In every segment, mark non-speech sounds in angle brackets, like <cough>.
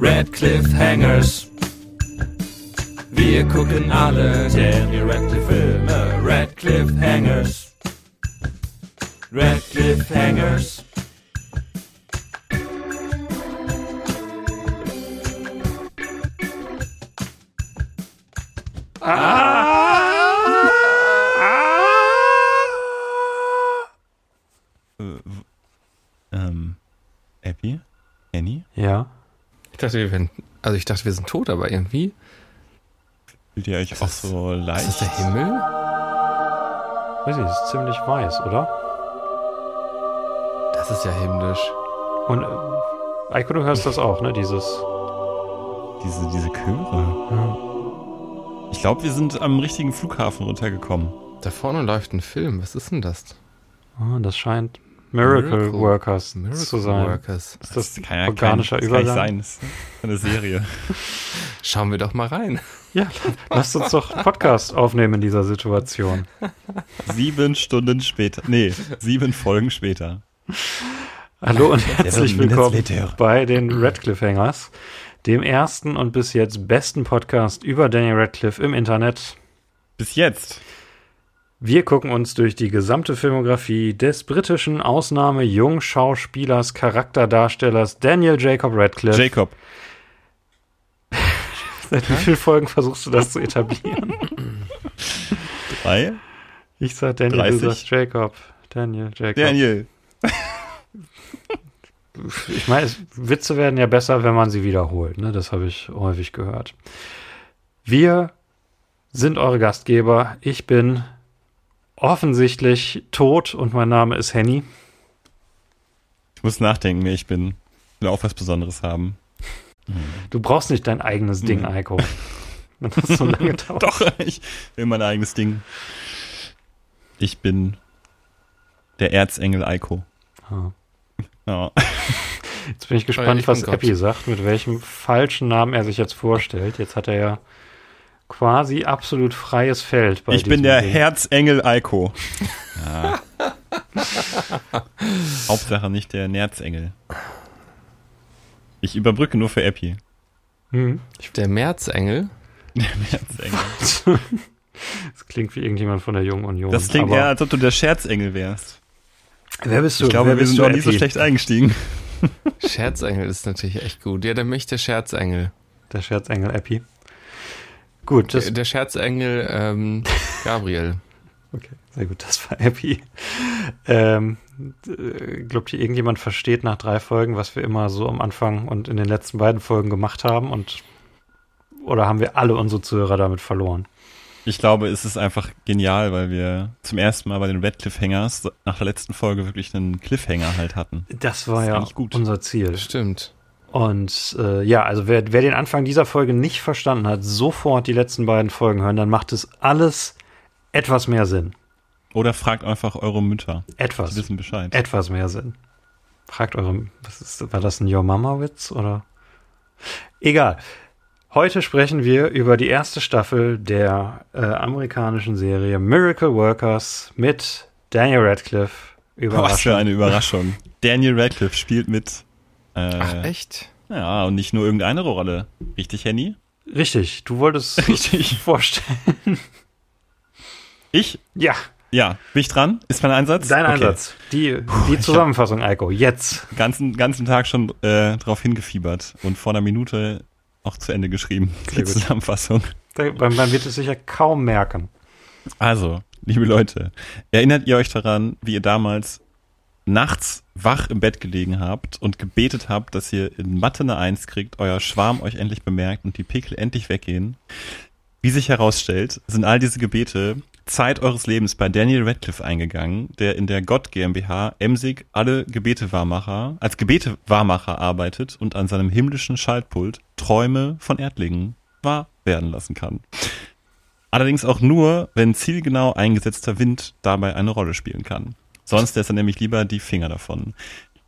Red Cliffhangers. Wir gucken alle Daniel Radcliffe Filme. Red Cliffhangers. Red Cliffhangers. Ähm, Abby? Annie? Ja. Ich dachte, wir wären, also ich dachte, wir sind tot, aber irgendwie. Fühlt ihr euch auch so leicht? Ist das der Himmel? Weiß ich, ist ziemlich weiß, oder? Das ist ja himmlisch. Und äh, Eiko, du hörst das auch, ne? Dieses. Diese, diese Chöre. Ich glaube, wir sind am richtigen Flughafen runtergekommen. Da vorne läuft ein Film. Was ist denn das? Ah, das scheint Miracle, Miracle- Workers Miracle zu sein. Workers. Ist das kann ja organischer kein, das kann nicht Übergang? sein. Das ist eine Serie. <laughs> Schauen wir doch mal rein. Ja, lasst uns doch einen Podcast aufnehmen in dieser Situation. sieben Stunden später. Nee, sieben Folgen später. Hallo und herzlich willkommen bei den Radcliffe Hangers, dem ersten und bis jetzt besten Podcast über Daniel Radcliffe im Internet. Bis jetzt. Wir gucken uns durch die gesamte Filmografie des britischen Ausnahme-Jungschauspielers, Charakterdarstellers Daniel Jacob Radcliffe. Jacob. <laughs> Seit wie vielen Folgen versuchst du das zu etablieren? Drei. Ich sag Daniel, 30. du sagst Jacob. Daniel, Jacob. Daniel. <laughs> Ich meine, Witze werden ja besser, wenn man sie wiederholt. Ne? Das habe ich häufig gehört. Wir sind eure Gastgeber. Ich bin offensichtlich tot und mein Name ist Henny. Ich muss nachdenken, wer ich bin. Ich will auch was Besonderes haben. Du brauchst nicht dein eigenes Ding. Eiko. Wenn das so lange <laughs> dauert. Doch, ich will mein eigenes Ding. Ich bin der Erzengel Eiko. Ah. Ja. Jetzt bin ich Oh gespannt, was Gott. Epi sagt, mit welchem falschen Namen er sich jetzt vorstellt. Jetzt hat er ja quasi absolut freies Feld bei ich bin der Ding. Herzengel Eiko. Ja. <laughs> Hauptsache nicht der Nerzengel. Ich überbrücke nur für Epi. Hm. Der Märzengel. Der Nerzengel. <laughs> Das klingt wie irgendjemand von der Jungen Union. Das klingt eher, als ob du der Scherzengel wärst. Wer bist du? Ich glaube, wir sind noch nie so schlecht eingestiegen. Scherzengel ist natürlich echt gut. Ja, dann bin ich der Scherzengel. Der Scherzengel Epi. Gut, das, Der, der Scherzengel ähm, <laughs> Gabriel. okay, sehr gut, das war Epi. Ähm, äh, glaubt ihr, irgendjemand versteht nach drei Folgen, was wir immer so am Anfang und in den letzten beiden Folgen gemacht haben? Und oder haben wir alle unsere Zuhörer damit verloren? Ich glaube, es ist einfach genial, weil wir zum ersten Mal bei den Red Cliffhangers nach der letzten Folge wirklich einen Cliffhanger halt hatten. Das war Das ja unser Ziel. Stimmt. Und äh, ja, also wer, wer den Anfang dieser Folge nicht verstanden hat, sofort die letzten beiden Folgen hören, dann macht es alles etwas mehr Sinn. Oder fragt einfach eure Mütter. Etwas. Die wissen Bescheid. etwas mehr Sinn. Fragt eure, was ist, war das ein Your Mama Witz oder? Egal. Heute sprechen wir über die erste Staffel der äh, amerikanischen Serie Miracle Workers mit Daniel Radcliffe. Was für eine Überraschung. Daniel Radcliffe spielt mit. Äh, Ach, echt? Ja, und nicht nur irgendeine Rolle. Richtig, Henny? Richtig, du wolltest <laughs> Richtig. vorstellen. Ich? Ja, Ja. Bin ich dran? Ist mein Einsatz? dein Okay. Einsatz. Die, die Zusammenfassung, Eiko. Jetzt. Ganzen, ganzen Tag schon äh, drauf hingefiebert und vor einer Minute auch zu Ende geschrieben. Die Sehr gut. Zusammenfassung. Da- Man, man wird es sicher kaum merken. Also, liebe Leute, erinnert ihr euch daran, wie ihr damals nachts wach im Bett gelegen habt und gebetet habt, dass ihr in Mathe eine Eins kriegt, euer Schwarm euch endlich bemerkt und die Pickel endlich weggehen? Wie sich herausstellt, sind all diese Gebete Zeit eures Lebens bei Daniel Radcliffe eingegangen, der in der Gott GmbH emsig alle Gebete-Wahrmacher, als Gebete-Wahrmacher arbeitet und an seinem himmlischen Schaltpult Träume von Erdlingen wahr werden lassen kann. Allerdings auch nur, wenn zielgenau eingesetzter Wind dabei eine Rolle spielen kann. Sonst lässt er nämlich lieber die Finger davon.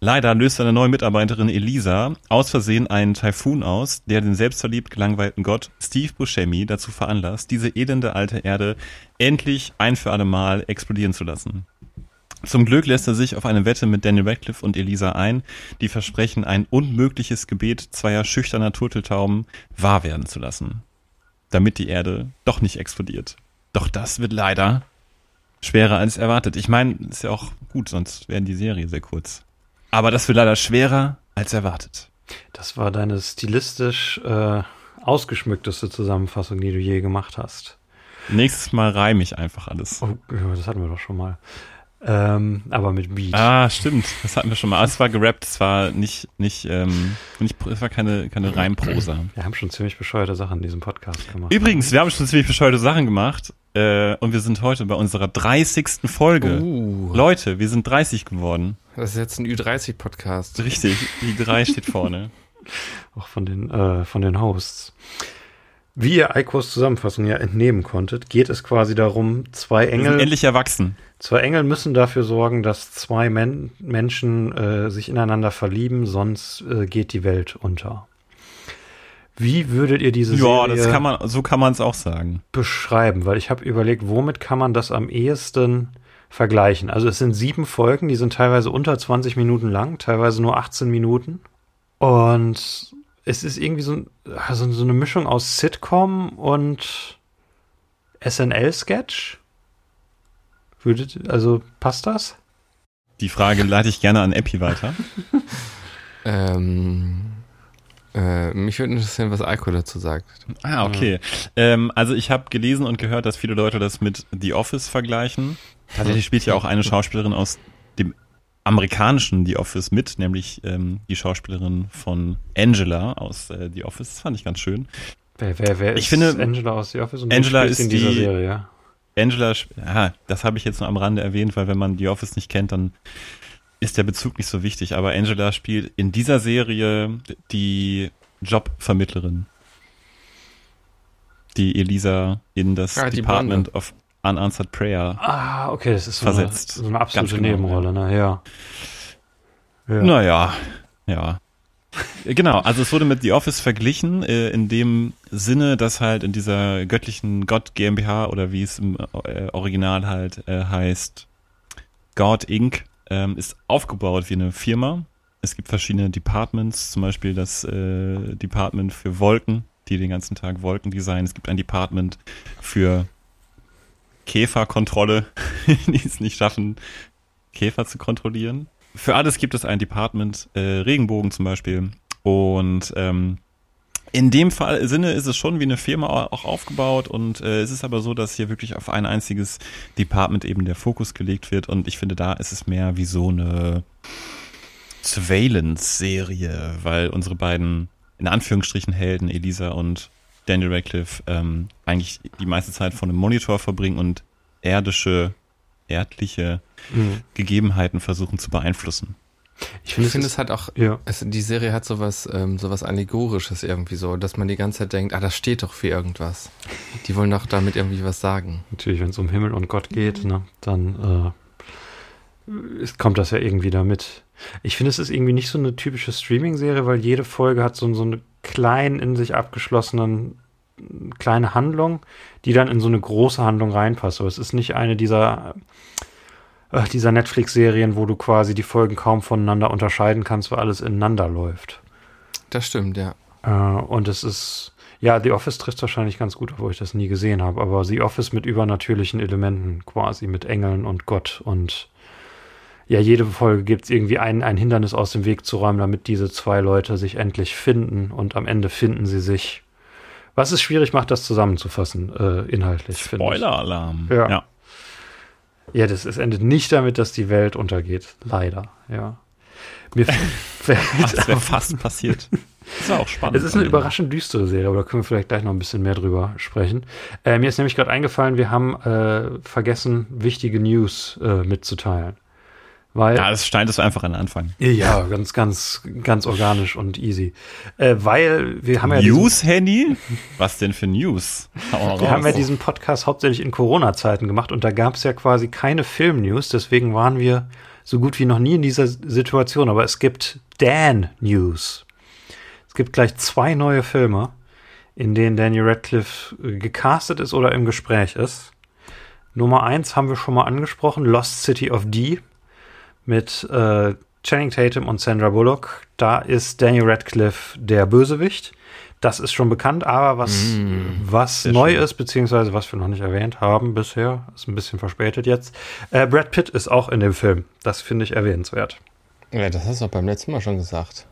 Leider löst seine neue Mitarbeiterin Elisa aus Versehen einen Taifun aus, der den selbstverliebt gelangweilten Gott Steve Buscemi dazu veranlasst, diese elende alte Erde endlich ein für alle Mal explodieren zu lassen. Zum Glück lässt er sich auf eine Wette mit Daniel Radcliffe und Elisa ein, die versprechen, ein unmögliches Gebet zweier schüchterner Turteltauben wahr werden zu lassen, damit die Erde doch nicht explodiert. Doch das wird leider schwerer als erwartet. Ich meine, ist ja auch gut, sonst wäre die Serie sehr kurz. Aber das wird leider schwerer als erwartet. Das war deine stilistisch äh, ausgeschmückteste Zusammenfassung, die du je gemacht hast. Nächstes Mal reime ich einfach alles. Oh, das hatten wir doch schon mal. Ähm, aber mit Beat. Ah, stimmt. Das hatten wir schon mal. Es war gerappt, es war nicht, nicht, ähm, nicht es war keine, keine Reimprosa. Wir haben schon ziemlich bescheuerte Sachen in diesem Podcast gemacht. Übrigens, wir haben schon ziemlich bescheuerte Sachen gemacht. Äh, und wir sind heute bei unserer 30. Folge. Uh, Leute, wir sind 30 geworden. das ist jetzt ein Ü30-Podcast. Richtig, die 3 <laughs> steht vorne. Auch von den, äh, von den Hosts. Wie ihr Eikos Zusammenfassung ja entnehmen konntet, geht es quasi darum, zwei Engel, endlich erwachsen. zwei Engel müssen dafür sorgen, dass zwei Men Menschen äh, sich ineinander verlieben, sonst äh, geht die Welt unter. Wie würdet ihr diese Ja, Serie das kann man, so kann man es auch sagen. beschreiben? Weil ich habe überlegt, womit kann man das am ehesten vergleichen? Also es sind sieben Folgen, die sind teilweise unter 20 Minuten lang, teilweise nur 18 Minuten. Und es ist irgendwie so, ein- also so eine Mischung aus Sitcom und SNL-Sketch. Würdet, also passt das? Die Frage leite ich gerne an Epi weiter. <laughs> Ähm, äh, mich würde interessieren, was Eiko dazu sagt. Ah, okay. Ähm, also ich habe gelesen und gehört, dass viele Leute das mit The Office vergleichen. Tatsächlich spielt ja auch eine Schauspielerin aus dem amerikanischen The Office mit, nämlich ähm, die Schauspielerin von Angela aus äh, The Office. Das fand ich ganz schön. Wer, wer, wer Ich ist finde, Angela aus The Office? Und Angela ist in dieser die- Serie? Angela, ja, das habe ich jetzt nur am Rande erwähnt, weil wenn man The Office nicht kennt, dann ist der Bezug nicht so wichtig. Aber Angela spielt in dieser Serie die Jobvermittlerin, die Elisa in das Ah, Department of Unanswered Prayer. Ah, okay, das ist so, Versetzt. Eine, so eine absolute genau, Nebenrolle, ne? Ja. ja. Naja, ja. Genau, also es wurde mit The Office verglichen, äh, in dem Sinne, dass halt in dieser göttlichen Gott GmbH oder wie es im äh, Original halt äh, heißt, God Inc. Ähm, ist aufgebaut wie eine Firma. Es gibt verschiedene Departments, zum Beispiel das äh, Department für Wolken, die den ganzen Tag Wolken designen. Es gibt ein Department für Käferkontrolle, <laughs> die es nicht schaffen, Käfer zu kontrollieren. Für alles gibt es ein Department, äh, Regenbogen zum Beispiel. Und ähm, in dem Fall Sinne ist es schon wie eine Firma auch aufgebaut und äh, es ist aber so, dass hier wirklich auf ein einziges Department eben der Fokus gelegt wird und ich finde, da ist es mehr wie so eine Surveillance-Serie, weil unsere beiden in Anführungsstrichen Helden, Elisa und Daniel Radcliffe, ähm, eigentlich die meiste Zeit vor einem Monitor verbringen und erdische, erdliche Mhm. Gegebenheiten versuchen zu beeinflussen. Ich finde, Ich finde, es es hat auch, ja. es, die Serie hat sowas, ähm, sowas Allegorisches irgendwie so, dass man die ganze Zeit denkt, ah, das steht doch für irgendwas. Die wollen doch damit irgendwie was sagen. Natürlich, wenn es um Himmel und Gott geht, ne, dann äh, kommt das ja irgendwie damit. Ich finde, es ist irgendwie nicht so eine typische Streaming-Serie, weil jede Folge hat so, so eine kleinen, in sich abgeschlossenen kleine Handlung, die dann in so eine große Handlung reinpasst. Aber es ist nicht eine dieser, äh, dieser Netflix-Serien, wo du quasi die Folgen kaum voneinander unterscheiden kannst, weil alles ineinander läuft. Das stimmt, ja. Äh, und es ist, ja, The Office trifft wahrscheinlich ganz gut, obwohl ich das nie gesehen habe, aber The Office mit übernatürlichen Elementen, quasi mit Engeln und Gott und ja, jede Folge gibt es irgendwie ein, ein Hindernis aus dem Weg zu räumen, damit diese zwei Leute sich endlich finden und am Ende finden sie sich. Was es schwierig macht, das zusammenzufassen, äh, inhaltlich, finde ich. Spoiler-Alarm. Ja. ja. Ja, das, es endet nicht damit, dass die Welt untergeht. Leider, ja. Mir <laughs> fällt das wäre fast passiert. Das war auch spannend. Es ist eine überraschend düstere Serie, aber da können wir vielleicht gleich noch ein bisschen mehr drüber sprechen. Äh, mir ist nämlich gerade eingefallen, wir haben äh, vergessen, wichtige News äh, mitzuteilen. Weil, Ja, das steintest du einfach an den Anfang. ja, ganz, ganz, ganz organisch und easy. Äh, weil wir haben ja News, Handy? Was denn für News? Wir haben ja diesen Podcast hauptsächlich in Corona-Zeiten gemacht und da gab es ja quasi keine Film-News, deswegen waren wir so gut wie noch nie in dieser Situation. Aber es gibt Dan-News. Es gibt gleich zwei neue Filme, in denen Daniel Radcliffe äh, gecastet ist oder im Gespräch ist. Nummer eins haben wir schon mal angesprochen, Lost City of D. mit äh, Channing Tatum und Sandra Bullock. Da ist Daniel Radcliffe der Bösewicht. Das ist schon bekannt, aber was, Mm, was neu schön. ist, beziehungsweise was wir noch nicht erwähnt haben bisher, ist ein bisschen verspätet jetzt. Äh, Brad Pitt ist auch in dem Film. Das finde ich erwähnenswert. Ja, das hast du auch beim letzten Mal schon gesagt.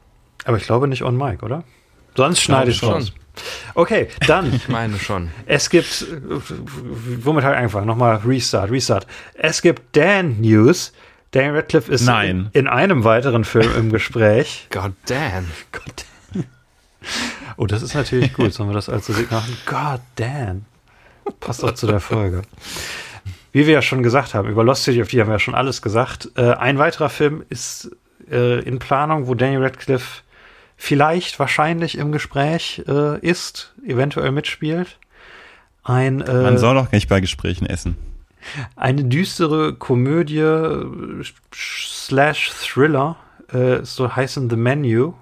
Aber ich glaube nicht on mic, oder? Sonst schneide ich schon. raus. Okay, dann. <laughs> Ich meine schon. Es gibt, äh, womit ich angefangen? Nochmal Restart, Restart. Es gibt Dan News. Daniel Radcliffe ist Nein. in einem weiteren Film im Gespräch. <laughs> God damn. Gott. Oh, das ist natürlich <laughs> gut. Sollen wir das als Musik machen? God damn. Passt auch zu der Folge. Wie wir ja schon gesagt haben, über Lost City of die haben wir ja schon alles gesagt. Äh, ein weiterer Film ist äh, in Planung, wo Daniel Radcliffe vielleicht, wahrscheinlich im Gespräch äh, ist, eventuell mitspielt. Ein, äh, Man soll doch nicht bei Gesprächen essen. Eine düstere Komödie slash Thriller, äh, so heißen The Menu,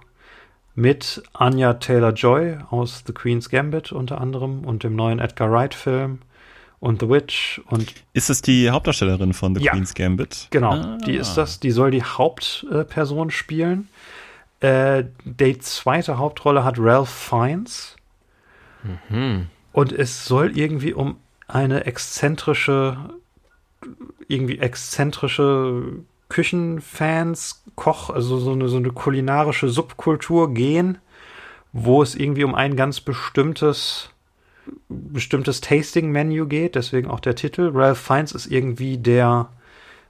mit Anya Taylor-Joy aus The Queen's Gambit unter anderem und dem neuen Edgar Wright-Film und The Witch und Ist es die Hauptdarstellerin von The Ja. Queen's Gambit? genau, Ah. die ist das, die soll die Hauptperson spielen. Äh, die zweite Hauptrolle hat Ralph Fiennes. Hm. Und es soll irgendwie um eine exzentrische, irgendwie exzentrische Küchenfans, Koch, also so eine, so eine kulinarische Subkultur gehen, wo es irgendwie um ein ganz bestimmtes, bestimmtes Tasting-Menü geht, deswegen auch der Titel. Ralph Fiennes ist irgendwie der,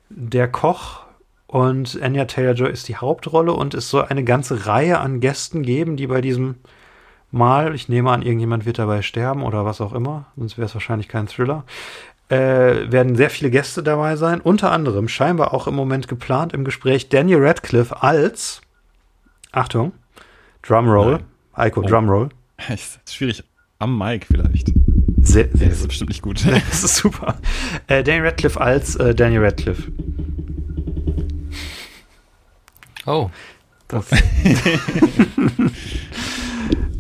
der Koch und Anya Taylor-Joy ist die Hauptrolle und es soll eine ganze Reihe an Gästen geben, die bei diesem Mal, ich nehme an, irgendjemand wird dabei sterben oder was auch immer, sonst wäre es wahrscheinlich kein Thriller, äh, werden sehr viele Gäste dabei sein. Unter anderem scheinbar auch im Moment geplant im Gespräch Daniel Radcliffe als, Achtung, Drumroll. Heiko, Oh. Drumroll. <laughs> Ist schwierig. Am Mic vielleicht. Sehr, Ja, sehr das ist bestimmt nicht gut. <laughs> Das ist super. Äh, Daniel Radcliffe als äh, Daniel Radcliffe. Oh. <laughs>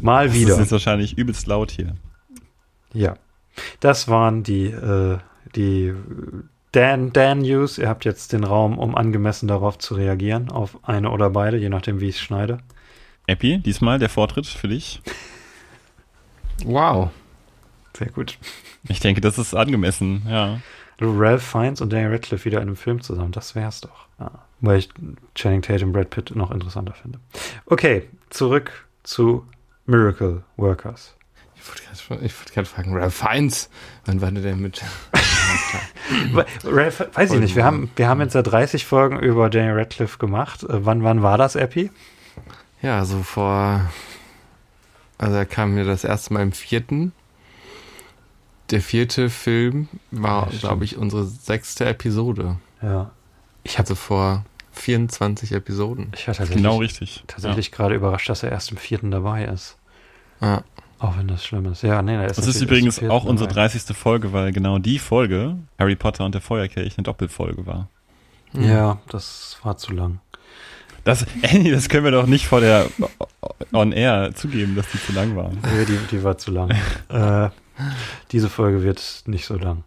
Mal Das wieder. ist jetzt wahrscheinlich übelst laut hier. Ja, das waren die, äh, die Dan, Dan News. Ihr habt jetzt den Raum, um angemessen darauf zu reagieren, auf eine oder beide, je nachdem, wie ich es schneide. Epi, diesmal der Vortritt für dich. Wow. Sehr gut. Ich denke, das ist angemessen, ja. Du, Ralph Fiennes und Daniel Radcliffe wieder in einem Film zusammen, das wär's doch. Ja. Weil ich Channing Tatum, Brad Pitt noch interessanter finde. Okay, zurück zu Miracle Workers. Ich wollte gerade fragen, Ralph Fiennes, wann war der mit? <laughs> We- Ralph, weiß ich nicht, wir haben, wir haben jetzt ja 30 Folgen über Daniel Radcliffe gemacht. Äh, wann, wann war das, Epi? Ja, so vor. Also er kam mir das erste Mal im vierten. Der vierte Film war, Ja, glaube ich, unsere sechste Episode. Ja. Ich habe Also vor 24 Episoden. ich war tatsächlich, Genau richtig. tatsächlich gerade überrascht, dass er erst im vierten dabei ist. Ja. Auch wenn das schlimm ist. Ja, nee, Ja. ist Das ist übrigens auch unsere dabei. 30. Folge, weil genau die Folge, Harry Potter und der Feuerkelch, eine Doppelfolge war. Ja, das war zu lang. Das, <laughs> Annie, das können wir doch nicht vor der On Air zugeben, dass die zu lang war. Nee, die, die war zu lang. <laughs> äh, diese Folge wird nicht so lang.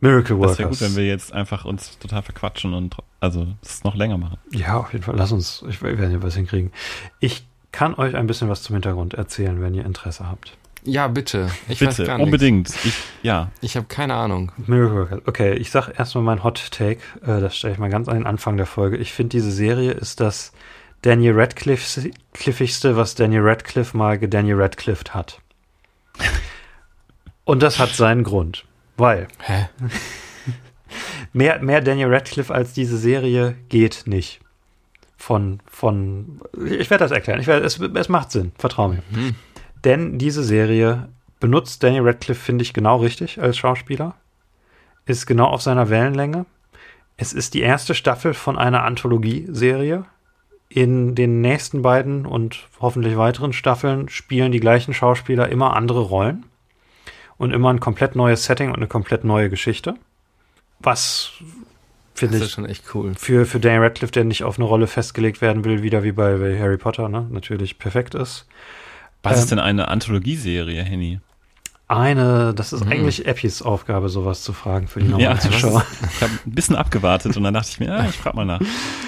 Miracle Das wäre Workers. gut, wenn wir jetzt einfach uns total verquatschen und also es noch länger machen. ja, auf jeden Fall. Lass uns, ich wir werden hier was hinkriegen. Ich kann euch ein bisschen was zum Hintergrund erzählen, wenn ihr Interesse habt. Ja, bitte. Ich weiß Bitte, gar nichts. unbedingt. Ich, ja, Ich habe keine Ahnung. Miracle Workers. Okay, ich sag erstmal mein Hot Take. Äh, das stelle ich mal ganz an den Anfang der Folge. Ich finde, diese Serie ist das Daniel Radcliffe-igste, was Daniel Radcliffe mal gedaniel Radcliffe hat. Und das hat seinen Grund. Weil Hä? <laughs> mehr, mehr Daniel Radcliffe als diese Serie geht nicht. Von, von, ich werde das erklären. Ich werde, es, es macht Sinn. Vertrau mir. Hm. Denn diese Serie benutzt Daniel Radcliffe, finde ich, genau richtig als Schauspieler. Ist genau auf seiner Wellenlänge. Es ist die erste Staffel von einer Anthologieserie. In den nächsten beiden und hoffentlich weiteren Staffeln spielen die gleichen Schauspieler immer andere Rollen und immer ein komplett neues Setting und eine komplett neue Geschichte. Was finde Das ist ich schon echt cool. für, für Daniel Radcliffe, der nicht auf eine Rolle festgelegt werden will, wieder wie bei, bei Harry Potter, ne? natürlich perfekt ist. was Ähm, ist denn eine Anthologieserie, Henny? Eine, das ist Mhm. eigentlich Eppis Aufgabe, sowas zu fragen für die Ja, normalen was Zuschauer. Ich habe ein bisschen abgewartet und dann dachte ich mir, ah, ich frage mal nach.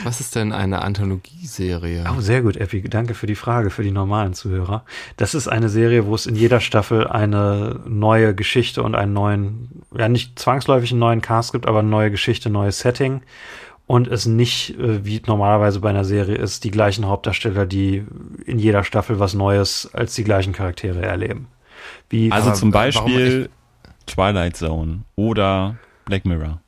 Was ist denn eine Anthologieserie? Oh, sehr gut, Eppi. Danke für die Frage für die normalen Zuhörer. Das ist eine Serie, wo es in jeder Staffel eine neue Geschichte und einen neuen, ja nicht zwangsläufig einen neuen Cast gibt, aber eine neue Geschichte, neues Setting. Und es nicht, äh, wie normalerweise bei einer Serie ist, die gleichen Hauptdarsteller, die in jeder Staffel was Neues als die gleichen Charaktere erleben. Wie Also zum Beispiel Twilight Zone oder Black Mirror.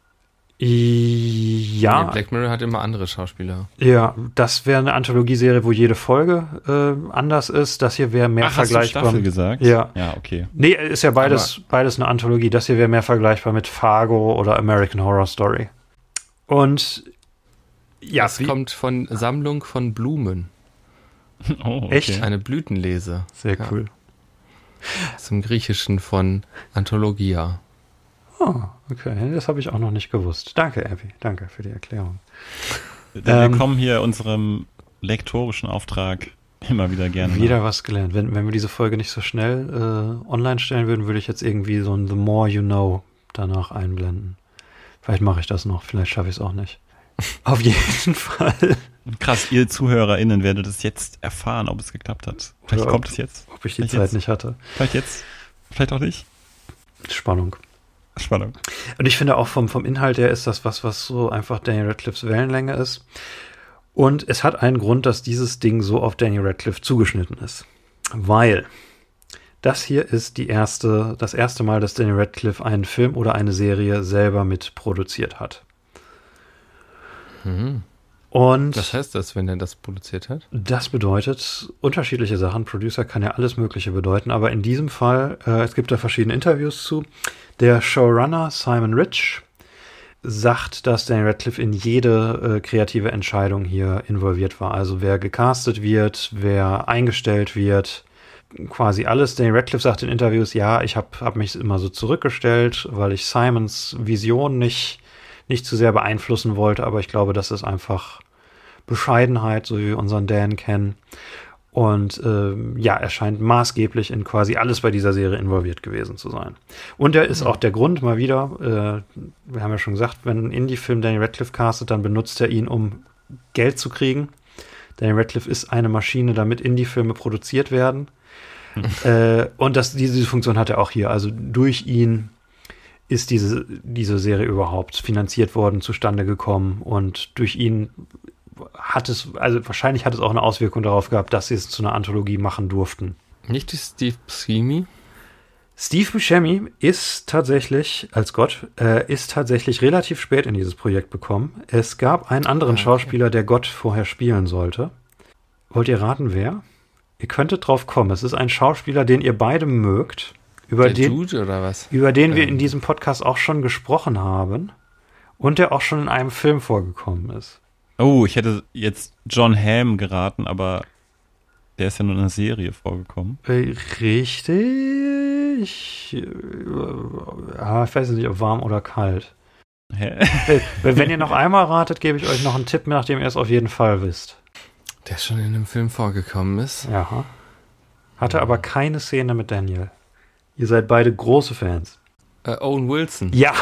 ja, Nee, Black Mirror hat immer andere Schauspieler. ja, das wäre eine Anthologieserie, wo jede Folge äh, anders ist. Das hier wäre mehr Ach, hast du vergleichbar. Staffel gesagt? Ja. Ja, okay. Nee, ist ja beides, beides eine Anthologie. Das hier wäre mehr vergleichbar mit Fargo oder American Horror Story. Und ja, Das wie, kommt von Sammlung von Blumen. <laughs> Oh, okay. Echt? Eine Blütenlese. sehr Ja. cool. Zum Griechischen von Anthologia. Oh, okay, das habe ich auch noch nicht gewusst. Danke, Abby. Danke für die Erklärung. Ähm, wir kommen hier unserem lektorischen Auftrag immer wieder gerne Wieder was gelernt. Wenn, wenn wir diese Folge nicht so schnell äh, online stellen würden, würde ich jetzt irgendwie so ein The More You Know danach einblenden. Vielleicht mache ich das noch, vielleicht schaffe ich es auch nicht. <laughs> Auf jeden Fall. Krass, ihr ZuhörerInnen werdet es jetzt erfahren, ob es geklappt hat. Vielleicht Oder kommt ob- es jetzt. Ob ich die Vielleicht Zeit jetzt. nicht hatte. Vielleicht jetzt. Vielleicht auch nicht. Spannung. Spannung. Und ich finde auch vom, vom Inhalt her ist das was, was so einfach Daniel Radcliffes Wellenlänge ist. Und es hat einen Grund, dass dieses Ding so auf Daniel Radcliffe zugeschnitten ist. Weil das hier ist die erste, das erste Mal, dass Daniel Radcliffe einen Film oder eine Serie selber mitproduziert hat. Mhm. Und Was heißt das, wenn er das produziert hat? das bedeutet unterschiedliche Sachen. Producer kann ja alles Mögliche bedeuten, aber in diesem Fall, äh, es gibt da verschiedene Interviews zu. Der Showrunner Simon Rich sagt, dass Daniel Radcliffe in jede äh, kreative Entscheidung hier involviert war. Also wer gecastet wird, wer eingestellt wird, quasi alles. Daniel Radcliffe sagt in Interviews, ja, ich habe hab mich immer so zurückgestellt, weil ich Simons Vision nicht, nicht zu sehr beeinflussen wollte, aber ich glaube, das ist einfach Bescheidenheit, so wie wir unseren Dan kennen. Und ähm, ja, er scheint maßgeblich in quasi alles bei dieser Serie involviert gewesen zu sein. Und er ist auch der Grund, mal wieder, äh, wir haben ja schon gesagt, wenn ein Indie-Film Daniel Radcliffe castet, dann benutzt er ihn, um Geld zu kriegen. Daniel Radcliffe ist eine Maschine, damit Indie-Filme produziert werden. äh, und das, diese Funktion hat er auch hier. Also durch ihn ist diese, diese Serie überhaupt finanziert worden, zustande gekommen und durch ihn hat es, also wahrscheinlich hat es auch eine Auswirkung darauf gehabt, dass sie es zu einer Anthologie machen durften. Nicht die Steve Buscemi? Steve Buscemi ist tatsächlich, als Gott, äh, ist tatsächlich relativ spät in dieses Projekt gekommen. Es gab einen anderen Ah, okay. Schauspieler, der Gott vorher spielen sollte. Wollt ihr raten, wer? Ihr könntet drauf kommen. Es ist ein Schauspieler, den ihr beide mögt, über Der den, Dude oder was? über den wir Ähm. in diesem Podcast auch schon gesprochen haben und der auch schon in einem Film vorgekommen ist. Oh, ich hätte jetzt John Hamm geraten, aber der ist ja nur in einer Serie vorgekommen. Äh, Richtig. Äh, ah, ich weiß nicht, ob warm oder kalt. Hä? Äh, Wenn ihr noch <laughs> einmal ratet, gebe ich euch noch einen Tipp, nachdem ihr es auf jeden Fall wisst. Der schon in einem Film vorgekommen ist. Ja. Hatte aber keine Szene mit Daniel. Ihr seid beide große Fans. Äh, Owen Wilson. Ja,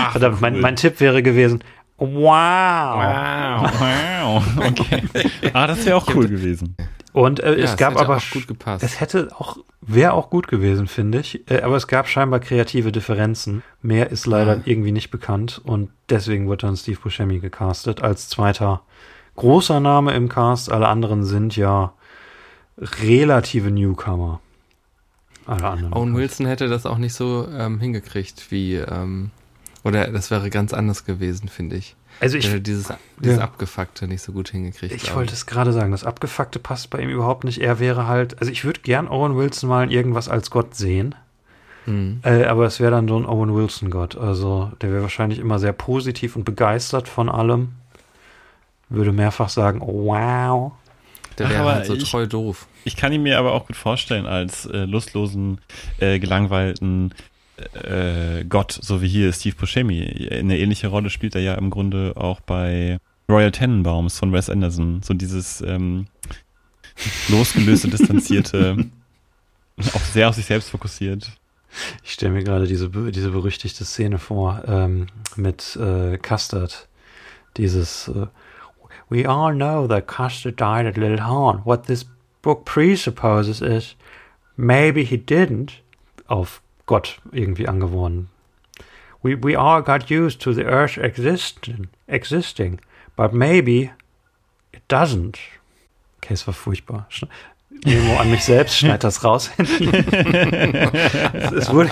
Ach, verdammt, mein, cool. mein Tipp wäre gewesen. Wow. Wow. wow. Okay. <laughs> Ah, das wäre auch cool gewesen. Und äh, Ja, es gab hätte aber auch gut gepasst. Es hätte auch, wäre auch gut gewesen, finde ich. Äh, aber es gab scheinbar kreative Differenzen. Mehr ist leider Ja. irgendwie nicht bekannt und deswegen wurde dann Steve Buscemi gecastet als zweiter großer Name im Cast. Alle anderen sind ja relative Newcomer. Owen Wilson hätte das auch nicht so ähm, hingekriegt wie, ähm, oder das wäre ganz anders gewesen, finde ich. Also Ich hätte dieses, dieses Ja. Abgefuckte nicht so gut hingekriegt. ich wollte es gerade sagen, das Abgefuckte passt bei ihm überhaupt nicht. Er wäre halt, also ich würde gern Owen Wilson mal in irgendwas als Gott sehen. Hm. Äh, aber es wäre dann so ein Owen Wilson-Gott. Also der wäre wahrscheinlich immer sehr positiv und begeistert von allem. Würde mehrfach sagen, oh, wow. Der wäre halt so ich- treu doof. Ich kann ihn mir aber auch gut vorstellen als äh, lustlosen, äh, gelangweilten äh, Gott, so wie hier Steve Buscemi. Eine ähnliche Rolle spielt er ja im Grunde auch bei Royal Tenenbaums von Wes Anderson. So dieses ähm, losgelöste, <laughs> distanzierte Auch sehr auf sich selbst fokussiert. Ich stelle mir gerade diese, diese berüchtigte Szene vor ähm, mit äh, Custard. Dieses äh, We all know that Custard died at Little Horn. What this book presupposes is maybe he didn't. Auf Gott irgendwie angeworfen. We, we all got used to the earth existing, existing, but maybe it doesn't. Okay, es war furchtbar. Memo an mich selbst, <laughs> schneid das raus. <laughs> es wurde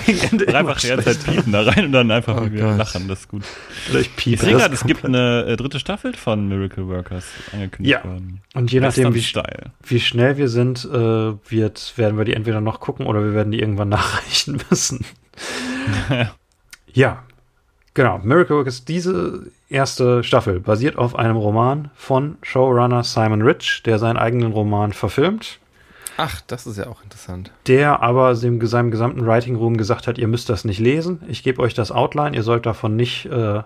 Einfach die ganze Zeit piepen da rein und dann einfach Oh lachen, das ist gut. Oder ich Ich piepe sehe gerade, es gibt eine äh, dritte Staffel von Miracle Workers angekündigt Ja. worden. Und je nachdem, wie, wie schnell wir sind, äh, wird, werden wir die entweder noch gucken oder wir werden die irgendwann <laughs> nachreichen müssen. ja, genau. Miracle Workers, diese erste Staffel basiert auf einem Roman von Showrunner Simon Rich, der seinen eigenen Roman verfilmt, Ach, das ist ja auch interessant. der aber dem, seinem gesamten Writing Room gesagt hat, ihr müsst das nicht lesen. Ich gebe euch das Outline, ihr sollt davon nicht, äh,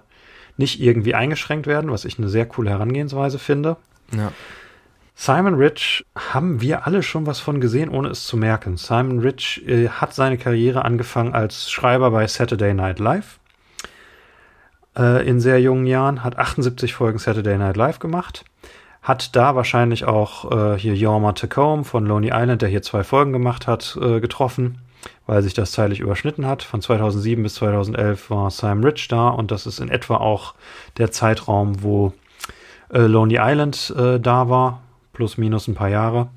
nicht irgendwie eingeschränkt werden, was ich eine sehr coole Herangehensweise finde. Ja. Simon Rich haben wir alle schon was von gesehen, ohne es zu merken. Simon Rich äh, hat seine Karriere angefangen als Schreiber bei Saturday Night Live. Äh, in sehr jungen Jahren, hat 78 Folgen Saturday Night Live gemacht. Hat da wahrscheinlich auch äh, hier Jorma Tacombe von Lonely Island, der hier zwei Folgen gemacht hat, äh, getroffen, weil sich das zeitlich überschnitten hat. Von 2007 bis 2011 war Simon Rich da und das ist in etwa auch der Zeitraum, wo äh, Lonely Island äh, da war, plus minus ein paar Jahre.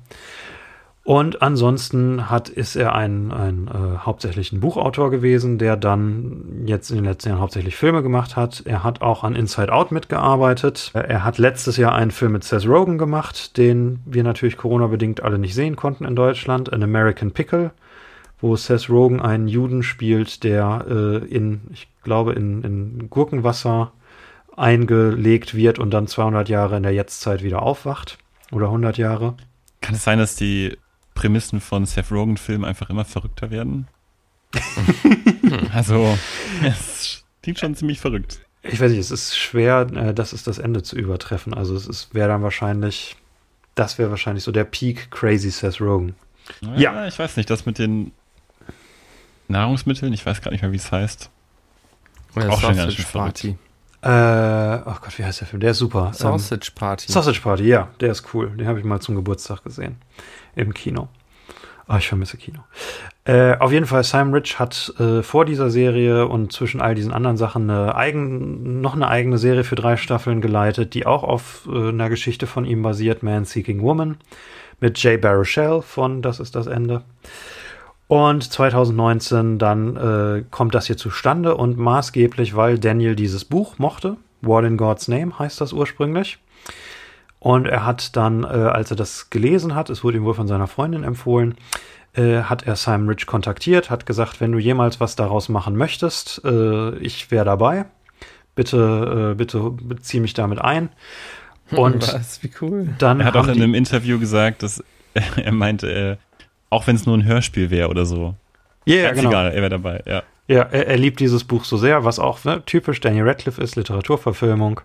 Und ansonsten hat, ist er ein, ein äh, hauptsächlich ein Buchautor gewesen, der dann jetzt in den letzten Jahren hauptsächlich Filme gemacht hat. Er hat auch an Inside Out mitgearbeitet. Äh, Er hat letztes Jahr einen Film mit Seth Rogen gemacht, den wir natürlich Corona-bedingt alle nicht sehen konnten in Deutschland, An American Pickle, wo Seth Rogen einen Juden spielt, der äh, in, ich glaube, in, in Gurkenwasser eingelegt wird und dann 200 Jahre in der Jetztzeit wieder aufwacht. Oder 100 Jahre. Kann es sein, dass die Prämissen von Seth Rogen-Filmen einfach immer verrückter werden? <laughs> also, es klingt schon ziemlich verrückt. Ich weiß nicht, es ist schwer, äh, das ist das Ende zu übertreffen. Also es ist- wäre dann wahrscheinlich, das wäre wahrscheinlich so der Peak Crazy Seth Rogen. Ja. Ich weiß nicht, das mit den Nahrungsmitteln, ich weiß gar nicht mehr, wie es heißt. Oder Auch schon ganz schön. Party. Äh, oh Gott, wie heißt der Film? Der ist super. Sausage Party. Ähm, Sausage Party, ja, der ist cool. Den habe ich mal zum Geburtstag gesehen. Im Kino. Ah, ich vermisse Kino. Äh, auf jeden Fall, Simon Rich hat äh, vor dieser Serie und zwischen all diesen anderen Sachen eine eigen, noch eine eigene Serie für drei Staffeln geleitet, die auch auf äh, einer Geschichte von ihm basiert, Man Seeking Woman, mit Jay Baruchel von Das ist das Ende. Und 2019 dann äh, kommt das hier zustande und maßgeblich, weil Daniel dieses Buch mochte. War in God's Name heißt das ursprünglich. Und er hat dann, äh, als er das gelesen hat, es wurde ihm wohl von seiner Freundin empfohlen, äh, hat er Simon Rich kontaktiert, hat gesagt, wenn du jemals was daraus machen möchtest, äh, ich wäre dabei. Bitte, äh, bitte bezieh mich damit ein. Und Was? Wie cool. dann Er hat auch in einem Interview gesagt, dass <laughs> er meinte, äh, auch wenn es nur ein Hörspiel wäre oder so. Ja, ja, Ganz genau. egal, er wäre dabei, ja. Ja, er, er liebt dieses Buch so sehr, was auch ne, typisch Daniel Radcliffe ist, Literaturverfilmung.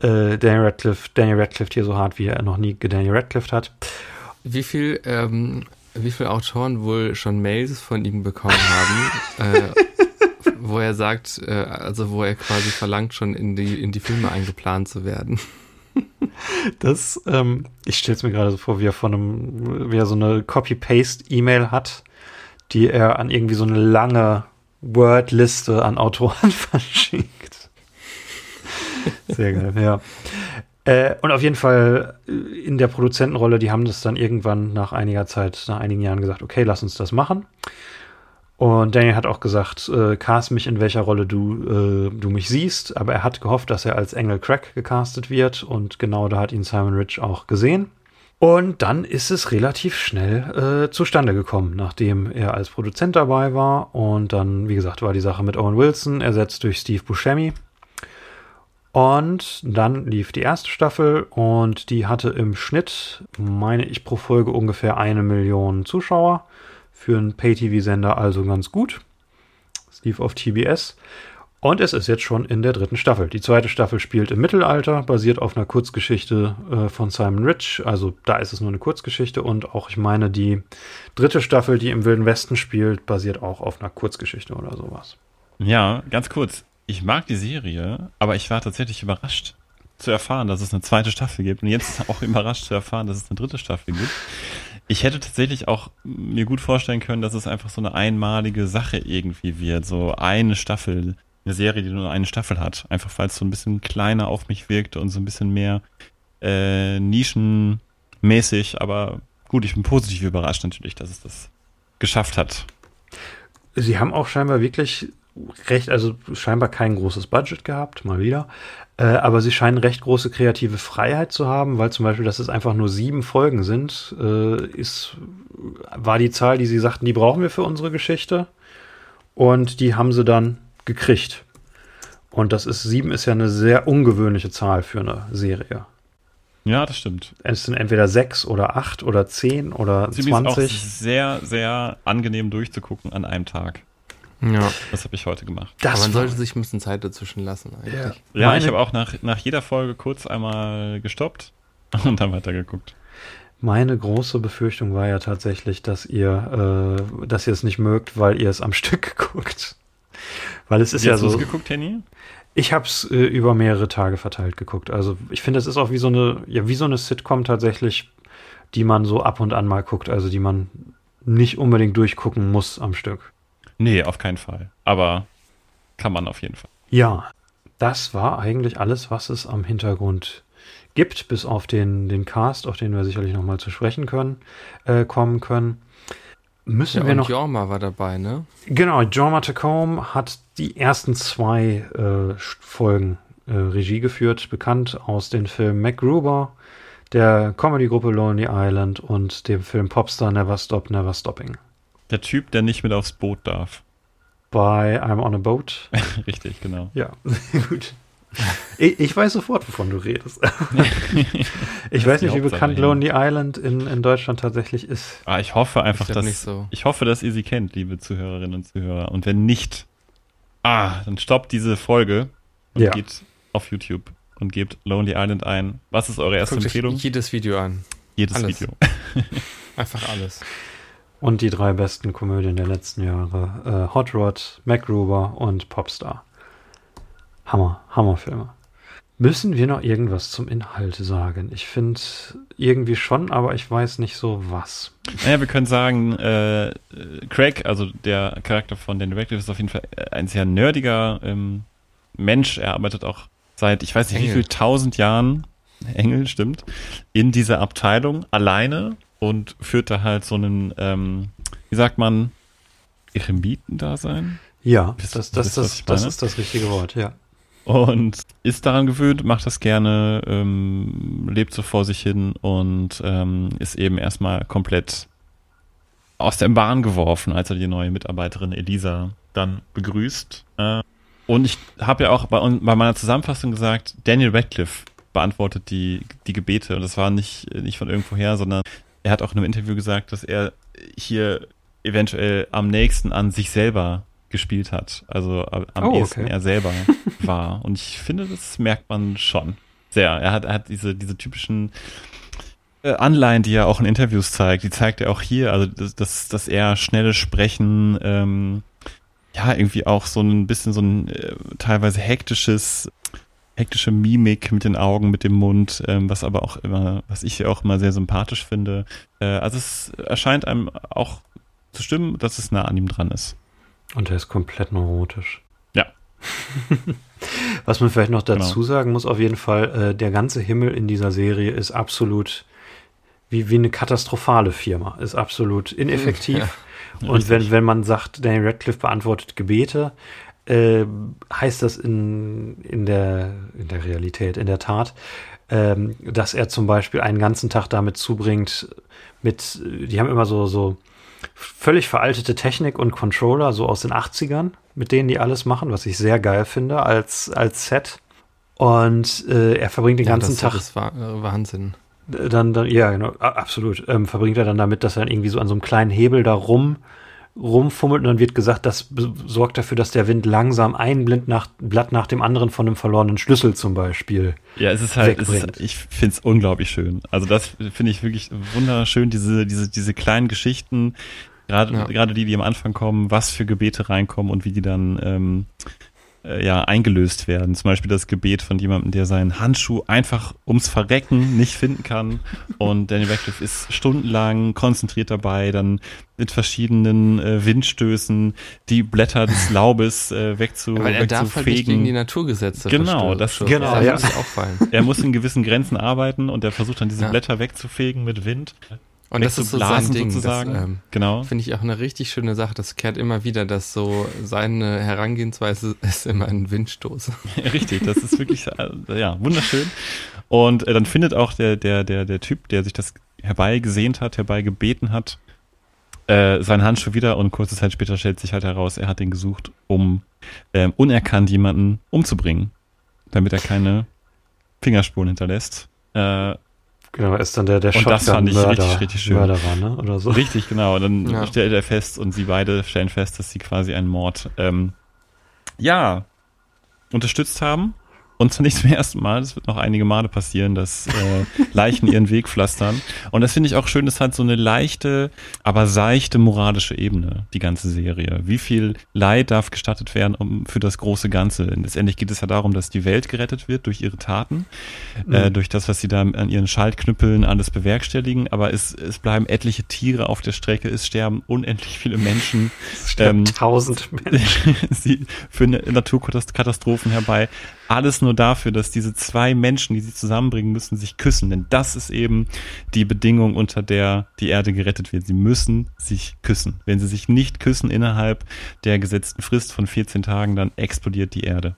Äh, Daniel Radcliffe, Daniel Radcliffe hier so hart, wie er noch nie Daniel Radcliffe hat. Wie viel, ähm, wie viele Autoren wohl schon Mails von ihm bekommen haben, <laughs> äh, wo er sagt, äh, also wo er quasi verlangt, schon in die, in die Filme eingeplant zu werden. <laughs> Das, ähm, ich stelle es mir gerade so vor, wie er von einem, wie er so eine Copy-Paste-E-Mail hat, die er an irgendwie so eine lange Word-Liste an Autoren <laughs> verschickt. <laughs> Sehr geil, ja. Äh, und auf jeden Fall äh, in der Produzentenrolle, die haben das dann irgendwann nach einiger Zeit, nach einigen Jahren gesagt, okay, lass uns das machen. Und Daniel hat auch gesagt, äh, cast mich in welcher Rolle du, äh, du mich siehst, aber er hat gehofft, dass er als Engel Crack gecastet wird und genau da hat ihn Simon Rich auch gesehen. Und dann ist es relativ schnell äh, zustande gekommen, nachdem er als Produzent dabei war. Und dann, wie gesagt, war die Sache mit Owen Wilson ersetzt durch Steve Buscemi. Und dann lief die erste Staffel und die hatte im Schnitt, meine ich, pro Folge ungefähr eine Million Zuschauer. Für einen Pay-TV-Sender also ganz gut. Es lief auf TBS. Und es ist jetzt schon in der dritten Staffel. Die zweite Staffel spielt im Mittelalter, basiert auf einer Kurzgeschichte äh, von Simon Rich. Also da ist es nur eine Kurzgeschichte. Und auch, ich meine, die dritte Staffel, die im Wilden Westen spielt, basiert auch auf einer Kurzgeschichte oder sowas. Ja, ganz kurz. Ich mag die Serie, aber ich war tatsächlich überrascht zu erfahren, dass es eine zweite Staffel gibt. Und jetzt auch <laughs> überrascht zu erfahren, dass es eine dritte Staffel gibt. Ich hätte tatsächlich auch mir gut vorstellen können, dass es einfach so eine einmalige Sache irgendwie wird. So eine Staffel eine Serie, die nur eine Staffel hat. Einfach weil es so ein bisschen kleiner auf mich wirkte und so ein bisschen mehr äh, nischenmäßig. Aber gut, ich bin positiv überrascht natürlich, dass es das geschafft hat. Sie haben auch scheinbar wirklich recht, also scheinbar kein großes Budget gehabt, mal wieder. Äh, aber sie scheinen recht große kreative Freiheit zu haben, weil zum Beispiel, dass es einfach nur sieben Folgen sind, äh, ist, war die Zahl, die sie sagten, die brauchen wir für unsere Geschichte. Und die haben sie dann gekriegt. Und das ist, sieben ist ja eine sehr ungewöhnliche Zahl für eine Serie. Ja, das stimmt. Es sind entweder sechs oder acht oder zehn oder zwanzig. ist auch sehr, sehr angenehm durchzugucken an einem Tag. Ja. Das habe ich heute gemacht. Aber Das man war- sollte sich ein bisschen Zeit dazwischen lassen eigentlich. Ja. Ja, ich habe auch nach, nach jeder Folge kurz einmal gestoppt <laughs> und dann weitergeguckt. Meine große Befürchtung war ja tatsächlich, dass ihr, äh, dass ihr es nicht mögt, weil ihr es am <laughs> Stück guckt. Weil es ist Wie ja hast so. geguckt, Henny? Ich habe es äh, über mehrere Tage verteilt geguckt. Also ich finde, es ist auch wie so eine, ja, wie so eine Sitcom tatsächlich, die man so ab und an mal guckt. Also die man nicht unbedingt durchgucken muss am Stück. Nee, auf keinen Fall. Aber kann man auf jeden Fall. Ja, das war eigentlich alles, was es am Hintergrund gibt, bis auf den, den Cast, auf den wir sicherlich nochmal zu sprechen können, äh, kommen können. Müssen Ja, wir und noch. Jorma war dabei, ne? Genau, John Tacombe hat die ersten zwei äh, Folgen äh, Regie geführt, bekannt aus den Filmen MacGruber, der Comedy-Gruppe Lonely Island und dem Film Popstar Never Stop, Never Stopping. Der Typ, der nicht mit aufs Boot darf. Bei I'm on a Boat. <laughs> Richtig, genau. Ja, <laughs> gut. Ich, ich weiß sofort, wovon du redest. <laughs> ich weiß nicht, wie bekannt hier. Lonely Island in, in Deutschland tatsächlich ist. Ah, ich hoffe einfach, Ich dass nicht so. ich hoffe, dass ihr sie kennt, liebe Zuhörerinnen und Zuhörer. Und wenn nicht, ah, dann stoppt diese Folge und Ja. geht auf YouTube und gebt Lonely Island ein. Was ist eure erste Guckt euch Empfehlung? jedes Video an. Jedes alles. Video. Einfach alles. Und die drei besten Komödien der letzten Jahre. Äh, Hot Rod, MacGruber und Popstar. Hammer, Hammerfilme. Müssen wir noch irgendwas zum Inhalt sagen? Ich finde irgendwie schon, aber ich weiß nicht so was. Naja, wir können sagen, äh, Craig, also der Charakter von Danny Radcliffe, ist auf jeden Fall ein sehr nerdiger ähm, Mensch. Er arbeitet auch seit, ich weiß nicht wie Engel. viel tausend Jahren, Engel, stimmt, in dieser Abteilung alleine und führt da halt so einen, ähm, wie sagt man, Eremiten-Dasein. Ja, das, das, das, das meine? ist das richtige Wort, ja. und ist daran gewöhnt, macht das gerne, ähm, lebt so vor sich hin und ähm, ist eben erstmal komplett aus der Bahn geworfen, als er die neue Mitarbeiterin Elisa dann begrüßt. Äh, und ich habe ja auch bei, bei meiner Zusammenfassung gesagt, Daniel Radcliffe beantwortet die, die Gebete und das war nicht, nicht von irgendwoher, sondern er hat auch in einem Interview gesagt, dass er hier eventuell am nächsten an sich selber gespielt hat. Also am Oh, ehesten okay. er selber <laughs> war. Und ich finde, das merkt man schon sehr. Er hat, er hat diese, diese typischen äh, Anleihen, die er auch in Interviews zeigt, die zeigt er auch hier. Also, dass, dass, dass er schnelles Sprechen, ähm, ja, irgendwie auch so ein bisschen so ein äh, teilweise hektisches, hektische Mimik mit den Augen, mit dem Mund, ähm, was aber auch immer, was ich auch immer sehr sympathisch finde. Äh, also es erscheint einem auch zu stimmen, dass es nah an ihm dran ist. Und er ist komplett neurotisch. Ja. <laughs> Was man vielleicht noch dazu Genau. sagen muss, auf jeden Fall, äh, der ganze Himmel in dieser Serie ist absolut wie, wie eine katastrophale Firma. Ist absolut ineffektiv. <laughs> Ja. Und wenn, wenn man sagt, Daniel Radcliffe beantwortet Gebete, äh, heißt das in, in, der, in der Realität, in der Tat, ähm, dass er zum Beispiel einen ganzen Tag damit zubringt, mit, die haben immer so, so völlig veraltete Technik und Controller, so aus den 80ern, mit denen die alles machen, was ich sehr geil finde als, als Set. Und äh, er verbringt den Ja, ganzen das, Tag Das war äh, Wahnsinn. dann, dann ja, genau, absolut. Ähm, verbringt er dann damit, dass er dann irgendwie so an so einem kleinen Hebel da rum rumfummelt und dann wird gesagt, das sorgt dafür, dass der Wind langsam ein Blind nach, Blatt nach dem anderen von einem verlorenen Schlüssel zum Beispiel. Ja, es ist halt, es ist, ich finde es unglaublich schön. Also das finde ich wirklich wunderschön, diese, diese, diese kleinen Geschichten, gerade Ja. gerade die, die am Anfang kommen, was für Gebete reinkommen und wie die dann ähm, äh, ja eingelöst werden. Zum Beispiel das Gebet von jemandem, der seinen Handschuh einfach ums Verrecken nicht finden kann. Und Danny Radcliffe ist stundenlang konzentriert dabei, dann mit verschiedenen äh, Windstößen die Blätter des Laubes äh, wegzu, Weil er darf halt nicht wegzufegen. gegen die Naturgesetze Genau, das- Genau, das ja. muss auffallen. er muss in gewissen Grenzen arbeiten und er versucht dann diese Ja. Blätter wegzufegen mit Wind. Und das ist so sein Ding. sozusagen. Das ähm, genau. finde ich auch eine richtig schöne Sache. Das kehrt immer wieder, dass so seine Herangehensweise <laughs> ist immer ein Windstoß. <laughs> Richtig, das ist wirklich äh, ja wunderschön. Und äh, dann findet auch der der der der Typ, der sich das herbeigesehnt hat, herbeigebeten hat, äh, seinen Handschuh wieder und kurze Zeit später stellt sich halt heraus, er hat den gesucht, um ähm, unerkannt jemanden umzubringen, damit er keine Fingerspuren hinterlässt. Äh, Genau, er ist dann der, der Und das fand ich Shotgun-Mörder- richtig, richtig schön. Mörderer, ne? Oder so. Richtig, genau. Und dann Ja. stellt er fest und sie beide stellen fest, dass sie quasi einen Mord, ähm, ja, unterstützt haben. Und zwar nicht zum ersten Mal, das wird noch einige Male passieren, dass äh, Leichen ihren Weg pflastern. Und das finde ich auch schön, das hat so eine leichte, aber seichte moralische Ebene, die ganze Serie. Wie viel Leid darf gestattet werden um, für das große Ganze? Und letztendlich geht es ja darum, dass die Welt gerettet wird durch ihre Taten, äh, durch das, was sie da an ihren Schaltknüppeln alles bewerkstelligen. Aber es, es bleiben etliche Tiere auf der Strecke, es sterben unendlich viele Menschen. Es sterben ähm, tausend <laughs> Menschen. sie führen Naturkatastrophen herbei. Alles nur dafür, dass diese zwei Menschen, die sie zusammenbringen müssen, sich küssen. Denn das ist eben die Bedingung, unter der die Erde gerettet wird. Sie müssen sich küssen. Wenn sie sich nicht küssen innerhalb der gesetzten Frist von 14 Tagen, dann explodiert die Erde.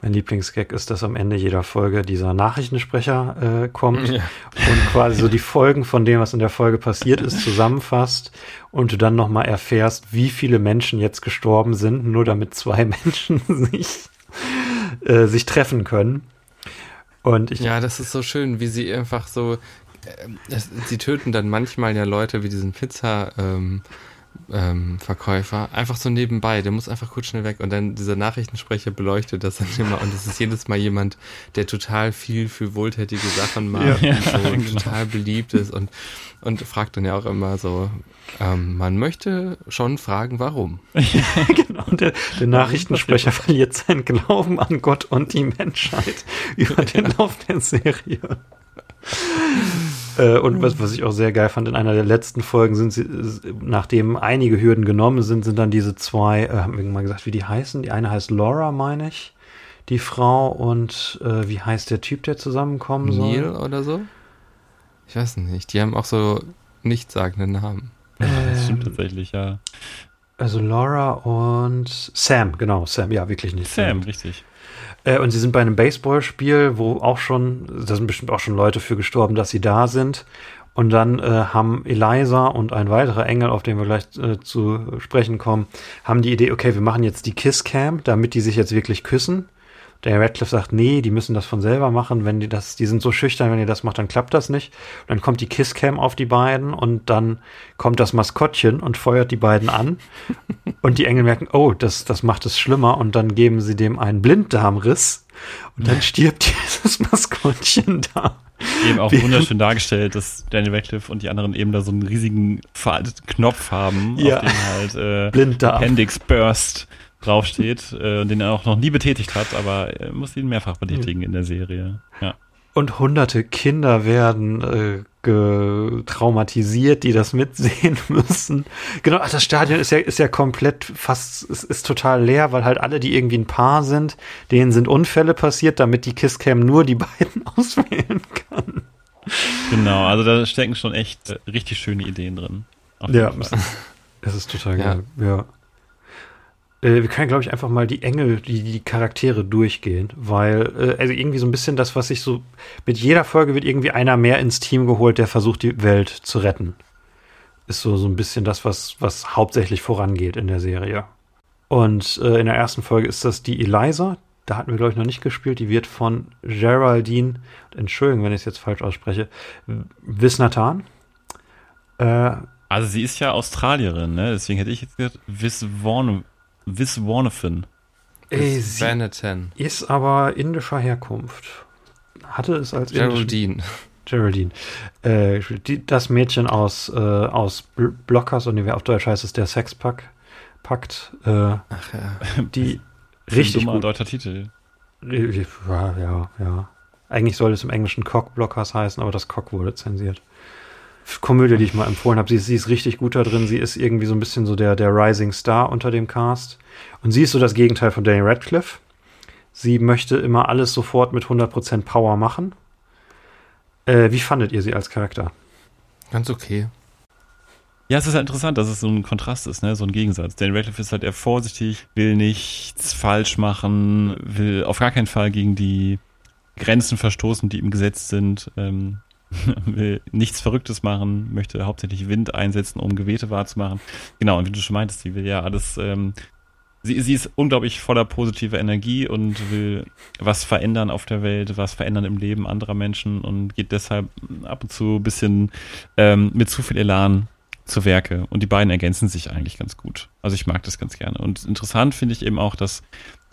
Mein Lieblingsgag ist, dass am Ende jeder Folge dieser Nachrichtensprecher äh, kommt Ja. und quasi so die Folgen von dem, was in der Folge passiert ist, zusammenfasst und du dann nochmal erfährst, wie viele Menschen jetzt gestorben sind, nur damit zwei <laughs> Menschen sich, äh, sich treffen können. Und ich, Ja, das ist so schön, wie sie einfach so. es, sie töten dann manchmal ja Leute wie diesen Pizza. Ähm, ähm, Verkäufer einfach so nebenbei, der muss einfach kurz schnell weg und dann dieser Nachrichtensprecher beleuchtet das dann immer und es ist jedes Mal jemand, der total viel für wohltätige Sachen macht Ja, und so genau. total beliebt ist und und fragt dann ja auch immer so, ähm, man möchte schon fragen, warum. <laughs> genau, der, der Nachrichtensprecher verliert seinen Glauben an Gott und die Menschheit <laughs> über den Lauf der Serie. Äh, und was, was ich auch sehr geil fand, in einer der letzten Folgen sind sie, nachdem einige Hürden genommen sind, sind dann diese zwei, äh, haben wir mal gesagt, wie die heißen? Die eine heißt Laura, meine ich, die Frau, und äh, wie heißt der Typ, der zusammenkommen soll? Neil oder so? Ich weiß nicht, die haben auch so nichtssagende Namen. Ja, das stimmt Ähm, tatsächlich, ja. Also Laura und Sam, genau, Sam, ja, wirklich nicht. Sam, richtig. Äh, und sie sind bei einem Baseballspiel, wo auch schon, da sind bestimmt auch schon Leute für gestorben, dass sie da sind. Und dann äh, haben Eliza und ein weiterer Engel, auf den wir gleich äh, zu sprechen kommen, haben die Idee, okay, wir machen jetzt die Kiss-Cam, damit die sich jetzt wirklich küssen. Der Radcliffe sagt, nee, die müssen das von selber machen, wenn die das, die sind so schüchtern, wenn ihr das macht, dann klappt das nicht. Und dann kommt die Kisscam auf die beiden und dann kommt das Maskottchen und feuert die beiden an. <laughs> und die Engel merken, oh, das, das macht es schlimmer und dann geben sie dem einen Blinddarmriss und dann <laughs> stirbt dieses Maskottchen da. Eben auch wunderschön dargestellt, dass Daniel Radcliffe und die anderen eben da so einen riesigen veralteten Knopf haben, Ja. auf dem halt äh, Blinddarm. Appendix Burst draufsteht, äh, den er auch noch nie betätigt hat, aber er muss ihn mehrfach betätigen in der Serie. Ja. Und hunderte Kinder werden äh, traumatisiert, die das mitsehen <laughs> müssen. Genau, ach, das Stadion ist ja, ist ja komplett fast, ist, ist total leer, weil halt alle, die irgendwie ein Paar sind, denen sind Unfälle passiert, damit die Kisscam nur die <laughs> beiden auswählen kann. Genau, also da stecken schon echt äh, richtig schöne Ideen drin. Ja, es <laughs> ist, es total Ja. geil. Ja. Äh, wir können, glaube ich, einfach mal die Engel, die, die Charaktere durchgehen, weil, äh, also irgendwie so ein bisschen das, was ich so, mit jeder Folge wird irgendwie einer mehr ins Team geholt, der versucht, die Welt zu retten. Ist so, so ein bisschen das, was, was hauptsächlich vorangeht in der Serie. Und äh, in der ersten Folge ist das die Eliza. Da hatten wir, glaube ich, noch nicht gespielt. Die wird von Geraldine, Entschuldigung, wenn ich es jetzt falsch ausspreche, Wisnatan äh, Also sie ist ja Australierin, ne? Deswegen hätte ich jetzt gesagt, Viswanathan. Ey, sie ist aber indischer Herkunft. Hatte es als Geraldine. Geraldine. Äh, die, das Mädchen aus, äh, aus Bl- Blockers, und auf Deutsch heißt es der Sexpack. Pakt, äh, Ach ja. die richtig Dummer gut. deutscher Titel. Ja, ja, ja. Eigentlich soll es im Englischen Cockblockers heißen, aber das Cock wurde zensiert. Komödie, die ich mal empfohlen habe. Sie, ist- sie ist richtig gut da drin. Sie ist irgendwie so ein bisschen so der, der Rising Star unter dem Cast. Und sie ist so das Gegenteil von Daniel Radcliffe. Sie möchte immer alles sofort mit 100% Power machen. Äh, wie fandet ihr sie als Charakter? Ganz okay. Ja, es ist halt interessant, dass es so ein Kontrast ist, ne? so ein Gegensatz. Dan Radcliffe ist halt eher vorsichtig, will nichts falsch machen, will auf gar keinen Fall gegen die Grenzen verstoßen, die im Gesetz sind, ähm, <laughs> will nichts Verrücktes machen, möchte hauptsächlich Wind einsetzen, um Gewete wahrzumachen. Genau, und wie du schon meintest, sie will ja alles, ähm, sie, sie ist unglaublich voller positiver Energie und will was verändern auf der Welt, was verändern im Leben anderer Menschen und geht deshalb ab und zu ein bisschen ähm, mit zu viel Elan zu Werke. Und die beiden ergänzen sich eigentlich ganz gut. Also ich mag das ganz gerne. Und interessant finde ich eben auch, dass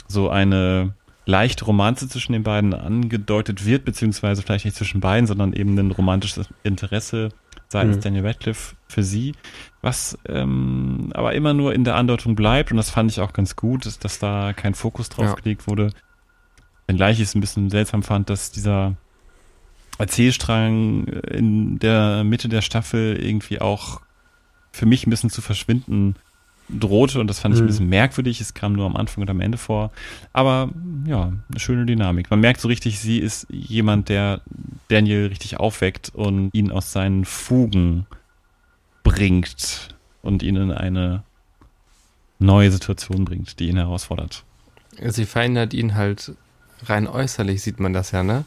so eine leichte Romanze zwischen den beiden angedeutet wird, beziehungsweise vielleicht nicht zwischen beiden, sondern eben ein romantisches Interesse seitens Mhm. Daniel Radcliffe für sie, was ähm, aber immer nur in der Andeutung bleibt und das fand ich auch ganz gut, dass, dass da kein Fokus drauf Ja. gelegt wurde. Wenngleich ich es ein bisschen seltsam fand, dass dieser Erzählstrang in der Mitte der Staffel irgendwie auch für mich ein bisschen zu verschwinden drohte und das fand ich ein Mhm. bisschen merkwürdig. Es kam nur am Anfang und am Ende vor. Aber ja, eine schöne Dynamik. Man merkt so richtig, sie ist jemand, der Daniel richtig aufweckt und ihn aus seinen Fugen bringt und ihn in eine neue Situation bringt, die ihn herausfordert. Sie verändert ihn halt rein äußerlich, sieht man das ja, ne?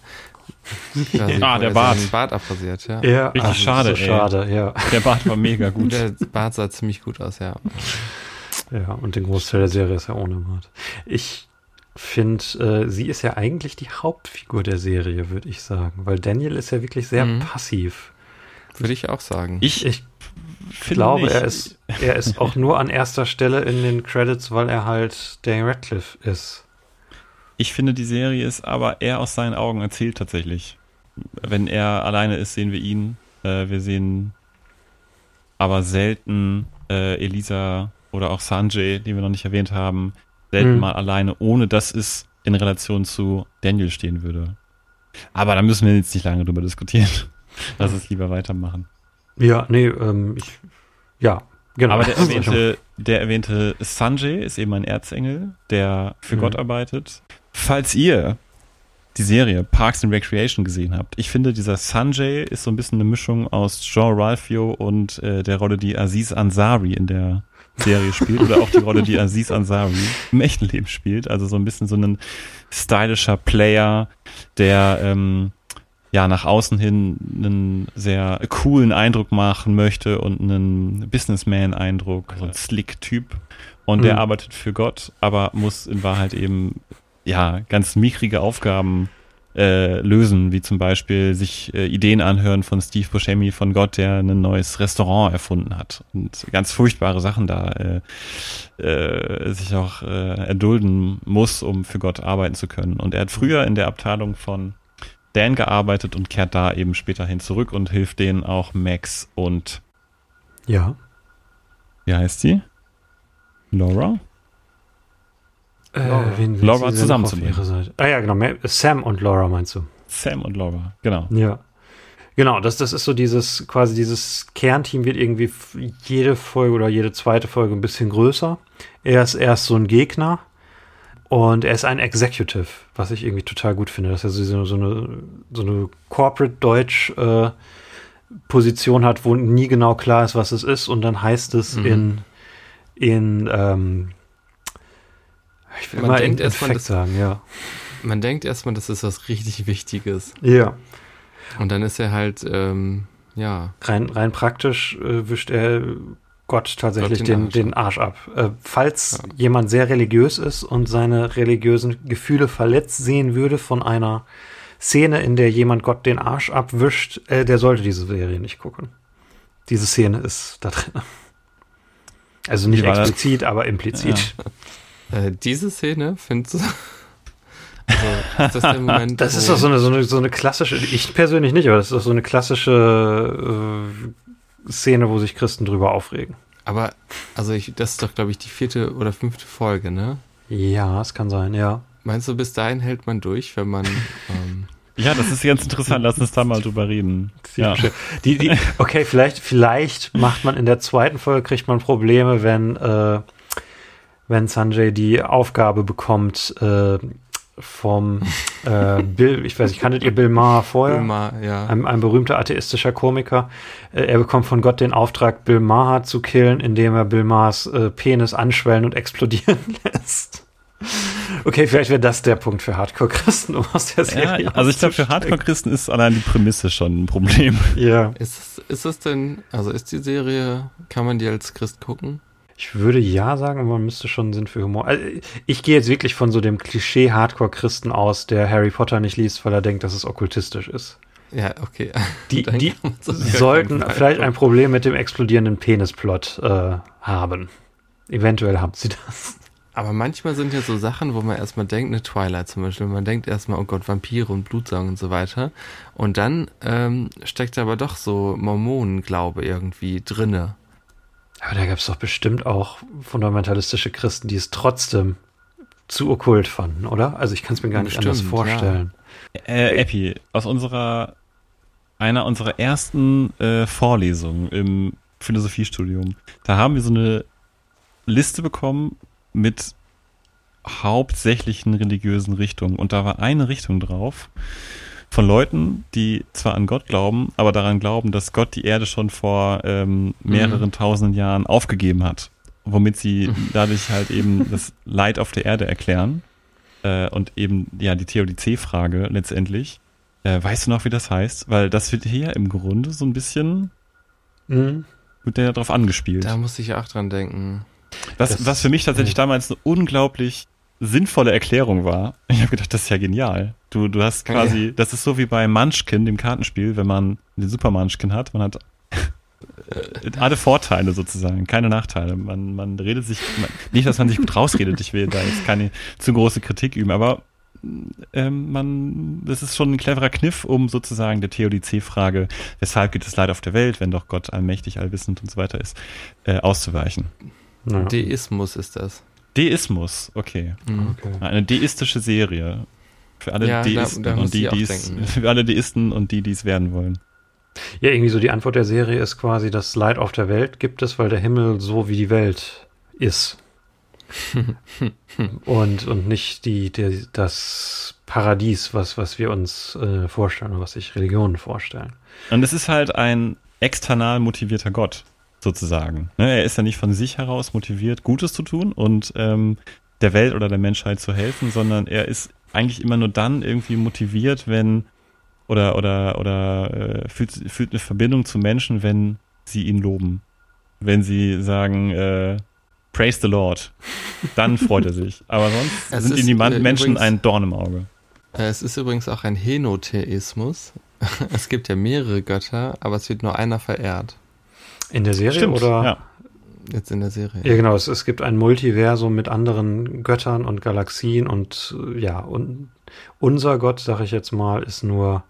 Ah, der er Bart. seinen Bart abrasiert, ja. Ja, Richtig schade, So ey. schade, ja. Der Bart war mega gut. Der Bart sah ziemlich gut aus, ja. Ja, und den Großteil der Serie ist ja ohne Bart. Ich finde, äh, sie ist ja eigentlich die Hauptfigur der Serie, würde ich sagen. Weil Daniel ist ja wirklich sehr Mhm. passiv. Würde ich auch sagen. Ich, Ich glaube, nicht. er ist, er ist auch nur an erster Stelle in den Credits, weil er halt Daniel Radcliffe ist. Ich finde, die Serie ist aber eher aus seinen Augen erzählt tatsächlich. Wenn er alleine ist, sehen wir ihn. Äh, wir sehen aber selten äh, Elisa oder auch Sanjay, die wir noch nicht erwähnt haben, selten Mhm. mal alleine, ohne dass es in Relation zu Daniel stehen würde. Aber da müssen wir jetzt nicht lange drüber diskutieren. <laughs> Lass es lieber weitermachen. Ja, nee, ähm, ich, ja, genau. Aber der <laughs> erwähnte, der erwähnte Sanjay ist eben ein Erzengel, der für Mhm. Gott arbeitet. Falls ihr die Serie Parks and Recreation gesehen habt, ich finde, dieser Sanjay ist so ein bisschen eine Mischung aus Jean Ralphio und äh, der Rolle, die Aziz Ansari in der Serie spielt oder auch die Rolle, die Aziz Ansari im echten Leben spielt. Also so ein bisschen so ein stylischer Player, der ähm, ja nach außen hin einen sehr coolen Eindruck machen möchte und einen Businessman-Eindruck, so ein Slick-Typ. Und der Mhm. arbeitet für Gott, aber muss in Wahrheit eben ja ganz mickrige Aufgaben äh, lösen, wie zum Beispiel sich äh, Ideen anhören von Steve Buscemi von Gott, der ein neues Restaurant erfunden hat und ganz furchtbare Sachen da äh, äh, sich auch äh, erdulden muss, um für Gott arbeiten zu können. Und er hat früher in der Abteilung von Dan gearbeitet und kehrt da eben später hin zurück und hilft denen auch Max und ja. wie heißt sie? Laura? Äh, Laura. wen, Laura ihre Seite? Ah ja, genau. Sam und Laura meinst du? Sam und Laura, genau. Ja. Genau, das, das ist so dieses, quasi dieses Kernteam wird irgendwie jede Folge oder jede zweite Folge ein bisschen größer. Er ist erst so ein Gegner und er ist ein Executive, was ich irgendwie total gut finde, dass er so, so eine, so eine Corporate-Deutsch äh, Position hat, wo nie genau klar ist, was es ist und dann heißt es Mhm. in, in ähm, ich will Man mal denkt in erst mal, Effekt das- sagen, ja. Man denkt erstmal, das ist was richtig Wichtiges. Ja. Und dann ist er halt, ähm, ja, rein, rein praktisch äh, wischt er Gott tatsächlich Gott den den, Arsch den Arsch ab. Äh, falls Ja. jemand sehr religiös ist und seine religiösen Gefühle verletzt sehen würde von einer Szene, in der jemand Gott den Arsch abwischt, äh, der sollte diese Serie nicht gucken. diese Szene ist da drin. Also nicht das? explizit, aber implizit. <laughs> Äh, diese Szene, findest du? <laughs> Also, ist das der Moment? Das ist doch so eine, so, eine, so eine klassische, ich persönlich nicht, aber das ist doch so eine klassische äh, Szene, wo sich Christen drüber aufregen. Aber, also ich, das ist doch, glaube ich, die vierte oder fünfte Folge, ne? Ja, es kann sein, ja. Meinst du, bis dahin hält man durch, wenn man. <laughs> Ähm, Ja, das ist ganz interessant. Lass uns da mal drüber reden. Ja. Die, die, okay, vielleicht, vielleicht macht man in der zweiten Folge, kriegt man Probleme, wenn, äh, wenn Sanjay die Aufgabe bekommt, äh, vom äh, Bill, ich weiß nicht, kanntet ihr Bill Maher vorher? immer, ja. Ein, ein berühmter atheistischer Komiker. Äh, er bekommt von Gott den Auftrag, Bill Maher zu killen, indem er Bill Mahers äh, Penis anschwellen und explodieren <laughs> lässt. Okay, vielleicht wäre das der Punkt für Hardcore-Christen, um aus der Serie Ja, also ich glaube, für. Hardcore-Christen ist allein die Prämisse schon ein Problem. Ja. Ist es, ist es denn, also ist die Serie, kann man die als Christ gucken? Ich würde ja sagen, aber man müsste schon Sinn für Humor. Also ich gehe jetzt wirklich von so dem Klischee Hardcore-Christen aus, der Harry Potter nicht liest, weil er denkt, dass es okkultistisch ist. Ja, okay. <laughs> Die, die sollten vielleicht ein Problem mit dem explodierenden Penisplot äh, haben. Eventuell haben sie das. Aber manchmal sind ja so Sachen, wo man erstmal denkt, eine Twilight zum Beispiel, man denkt erstmal, oh Gott, Vampire und Blutsaugen und so weiter. Und dann ähm, steckt aber doch so Mormonenglaube irgendwie drinne. Aber da gab es doch bestimmt auch fundamentalistische Christen, die es trotzdem zu okkult fanden, oder? Also ich kann es mir gar nicht anders vorstellen. Äh, Epi, aus unserer, einer unserer ersten äh, Vorlesungen im Philosophiestudium, da haben wir so eine Liste bekommen mit hauptsächlichen religiösen Richtungen. Und da war eine Richtung drauf von Leuten, die zwar an Gott glauben, aber daran glauben, dass Gott die Erde schon vor ähm, mehreren tausenden Jahren aufgegeben hat, womit sie dadurch halt eben das Leid auf der Erde erklären äh, und eben ja die Theodizee-Frage letztendlich. Äh, weißt du noch, wie das heißt? Weil das wird hier im Grunde so ein bisschen Mhm. wird der darauf angespielt. Da muss ich auch dran denken. Was, Das- was für mich tatsächlich damals eine unglaublich sinnvolle Erklärung war. <laughs> Ich habe gedacht, das ist ja genial. Du, du hast quasi, das ist so wie bei Munchkin, dem Kartenspiel, wenn man den Super Munchkin hat, man hat <laughs> alle Vorteile sozusagen, keine Nachteile. Man, man redet sich, man, nicht, dass man sich gut rausredet, ich will da jetzt keine zu große Kritik üben, aber ähm, man, das ist schon ein cleverer Kniff, um sozusagen der Theodizee-Frage, weshalb gibt es Leid auf der Welt, wenn doch Gott allmächtig, allwissend und so weiter ist, äh, auszuweichen. Ja. Deismus ist das. Deismus, okay. Mhm. Okay. Eine deistische Serie. Für alle Ja, da- Deisten da muss und die, ich auch die es, denken, <laughs> für alle Deisten und die, die es werden wollen. Ja, irgendwie so die Antwort der Serie ist quasi, das Leid auf der Welt gibt es, weil der Himmel so wie die Welt ist. <laughs> und, und nicht die, die, das Paradies, was, was wir uns äh, vorstellen und was sich Religionen vorstellen. Und es ist halt ein external motivierter Gott, sozusagen. Ne, er ist ja nicht von sich heraus motiviert, Gutes zu tun und ähm, der Welt oder der Menschheit zu helfen, sondern er ist eigentlich immer nur dann irgendwie motiviert, wenn oder oder oder äh, fühlt, fühlt eine Verbindung zu Menschen, wenn sie ihn loben. Wenn sie sagen, äh, Praise the Lord, dann <laughs> freut er sich. Aber sonst Es sind ist, ihm die äh, Menschen übrigens- ein Dorn im Auge. Es ist übrigens auch ein Henotheismus. <laughs> Es gibt ja mehrere Götter, aber es wird nur einer verehrt. In der Serie oder? ja. Jetzt in der Serie. Ja, genau. Es, es gibt ein Multiversum mit anderen Göttern und Galaxien und äh, ja, und unser Gott, sag ich jetzt mal, ist nur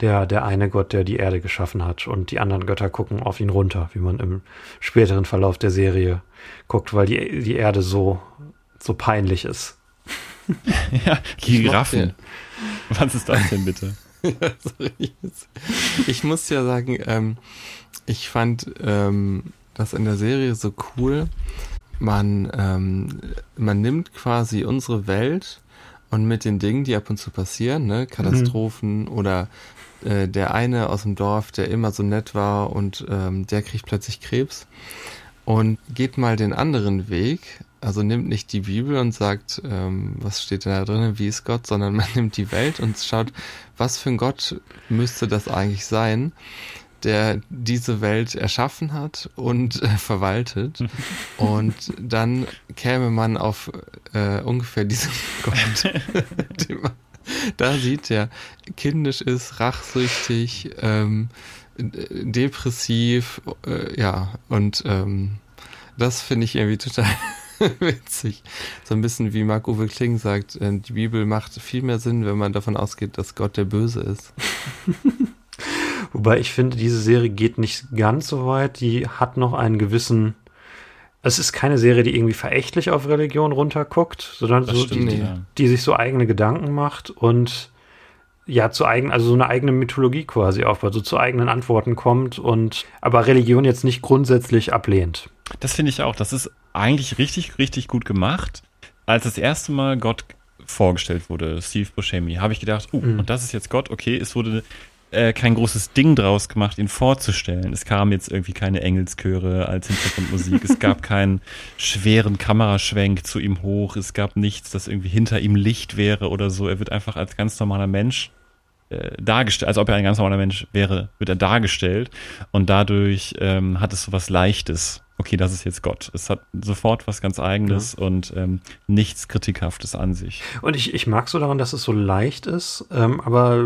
der, der eine Gott, der die Erde geschaffen hat und die anderen Götter gucken auf ihn runter, wie man im späteren Verlauf der Serie guckt, weil die, die Erde so, so peinlich ist. <laughs> ja, Giraffen. Was ist das denn bitte? <laughs> Sorry. Ich muss ja sagen, ähm, ich fand ähm, das in der Serie so cool. Man, ähm, man nimmt quasi unsere Welt und mit den Dingen, die ab und zu passieren, ne, Katastrophen oder äh, der eine aus dem Dorf, der immer so nett war und ähm, der kriegt plötzlich Krebs und geht mal den anderen Weg. Also nimmt nicht die Bibel und sagt, ähm, was steht da drin, wie ist Gott, sondern man <laughs> nimmt die Welt und schaut, was für ein Gott müsste das eigentlich sein, der diese Welt erschaffen hat und äh, verwaltet. <laughs> Und dann käme man auf äh, ungefähr diesen <laughs> Gott, den man da sieht, der kindisch ist, rachsüchtig, ähm, depressiv, äh, ja, und ähm, das finde ich irgendwie total <laughs> witzig. So ein bisschen wie Marc-Uwe Kling sagt, äh, die Bibel macht viel mehr Sinn, wenn man davon ausgeht, dass Gott der Böse ist. Wobei ich finde, diese Serie geht nicht ganz so weit. Die hat noch einen gewissen. Es ist keine Serie, die irgendwie verächtlich auf Religion runterguckt, sondern Das so, stimmt, die, ja. die sich so eigene Gedanken macht und ja, zu eigen, also so eine eigene Mythologie quasi aufbaut, so zu eigenen Antworten kommt und aber Religion jetzt nicht grundsätzlich ablehnt. Das finde ich auch. Das ist eigentlich richtig, richtig gut gemacht. Als das erste Mal Gott vorgestellt wurde, Steve Buscemi, habe ich gedacht, uh, Mhm. und das ist jetzt Gott, okay, es wurde äh, kein großes Ding draus gemacht, ihn vorzustellen. Es kam jetzt irgendwie keine Engelschöre als Hintergrundmusik. es gab <laughs> keinen schweren Kameraschwenk zu ihm hoch. Es gab nichts, das irgendwie hinter ihm Licht wäre oder so. Er wird einfach als ganz normaler Mensch äh, dargestellt, als ob er ein ganz normaler Mensch wäre, wird er dargestellt. Und dadurch ähm, hat es so was Leichtes. Okay, das ist jetzt Gott. Es hat sofort was ganz Eigenes und ähm, nichts Kritikhaftes an sich. Und ich, ich mag so daran, dass es so leicht ist, ähm, aber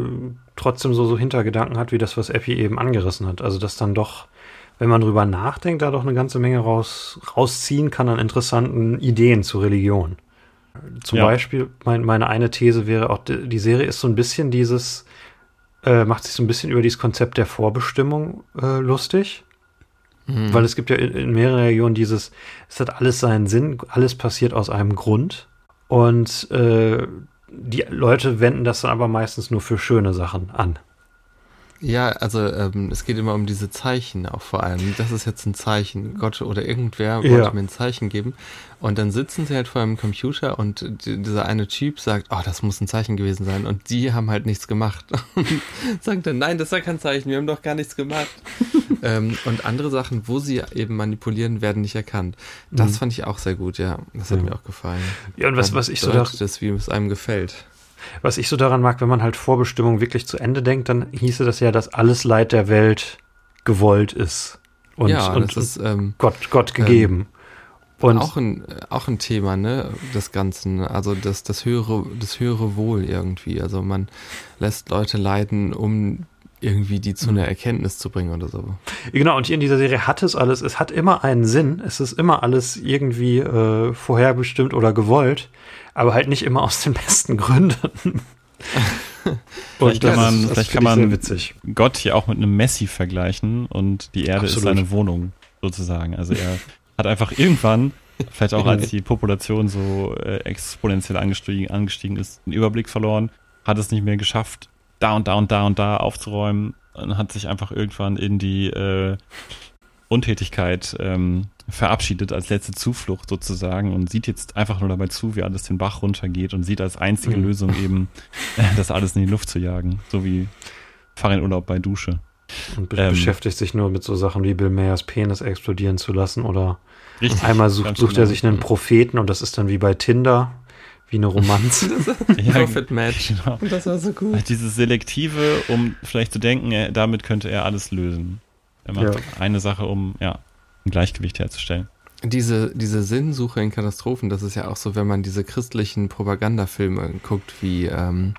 trotzdem so, so Hintergedanken hat, wie das, was Epi eben angerissen hat. Also, dass dann doch, wenn man drüber nachdenkt, da doch eine ganze Menge raus, rausziehen kann an interessanten Ideen zur Religion. Zum Ja. Beispiel, mein, meine eine These wäre auch, die, die Serie ist so ein bisschen dieses, äh, macht sich so ein bisschen über dieses Konzept der Vorbestimmung äh, lustig. Mhm. Weil es gibt ja in, in mehreren Regionen dieses, es hat alles seinen Sinn, alles passiert aus einem Grund. Und äh, die Leute wenden das dann aber meistens nur für schöne Sachen an. Ja, also ähm, es geht immer um diese Zeichen auch vor allem. Das ist jetzt ein Zeichen. Gott oder irgendwer Ja. wollte mir ein Zeichen geben. Und dann sitzen sie halt vor einem Computer und die, dieser eine Typ sagt, oh, das muss ein Zeichen gewesen sein. Und die haben halt nichts gemacht. Und <laughs> sagt dann, nein, das ist ja kein Zeichen, wir haben doch gar nichts gemacht. <laughs> ähm, und andere Sachen, wo sie eben manipulieren, werden nicht erkannt. Das Mhm. fand ich auch sehr gut, ja. Das hat Ja. mir auch gefallen. Ja, und was, was ich so da, deutet das, wie es einem gefällt. Was ich so daran mag, wenn man halt Vorbestimmung wirklich zu Ende denkt, dann hieße das ja, dass alles Leid der Welt gewollt ist. Und, ja, und, das ist ähm, Gott, Gott gegeben. und auch ein auch ein Thema, ne, des Ganzen, also das das höhere das höhere Wohl irgendwie, also man lässt Leute leiden, um irgendwie die zu einer Erkenntnis zu bringen oder so. Genau, und hier in dieser Serie hat es alles, es hat immer einen Sinn, es ist immer alles irgendwie äh, vorherbestimmt oder gewollt, aber halt nicht immer aus den besten Gründen. <laughs> Vielleicht kann das man- ist- das vielleicht kann man- witzig. Gott hier auch mit einem Messi vergleichen und die Erde Absolut. ist seine Wohnung sozusagen. Also er hat einfach irgendwann, vielleicht auch als <laughs> die Population so äh, exponentiell angestiegen, angestiegen ist, den Überblick verloren, hat es nicht mehr geschafft, da und da und da und da aufzuräumen und hat sich einfach irgendwann in die äh, Untätigkeit ähm, verabschiedet als letzte Zuflucht sozusagen und sieht jetzt einfach nur dabei zu, wie alles den Bach runtergeht und sieht als einzige Mhm. Lösung eben, <laughs> das alles in die Luft zu jagen. So wie fahr in Urlaub bei Dusche. Und be Ähm. beschäftigt sich nur mit so Sachen wie Bill Mayers Penis explodieren zu lassen oder Richtig. einmal sucht, sucht genau. er sich einen Propheten und das ist dann wie bei Tinder, wie eine Romanze. <laughs> ja, Profit Match. genau. Das war so gut. Halt Dieses Selektive, um vielleicht zu denken, er, damit könnte er alles lösen. Er macht Ja. eine Sache, um ja, ein Gleichgewicht herzustellen. Diese, diese Sinnsuche in Katastrophen, das ist ja auch so, wenn man diese christlichen Propagandafilme guckt, wie ähm,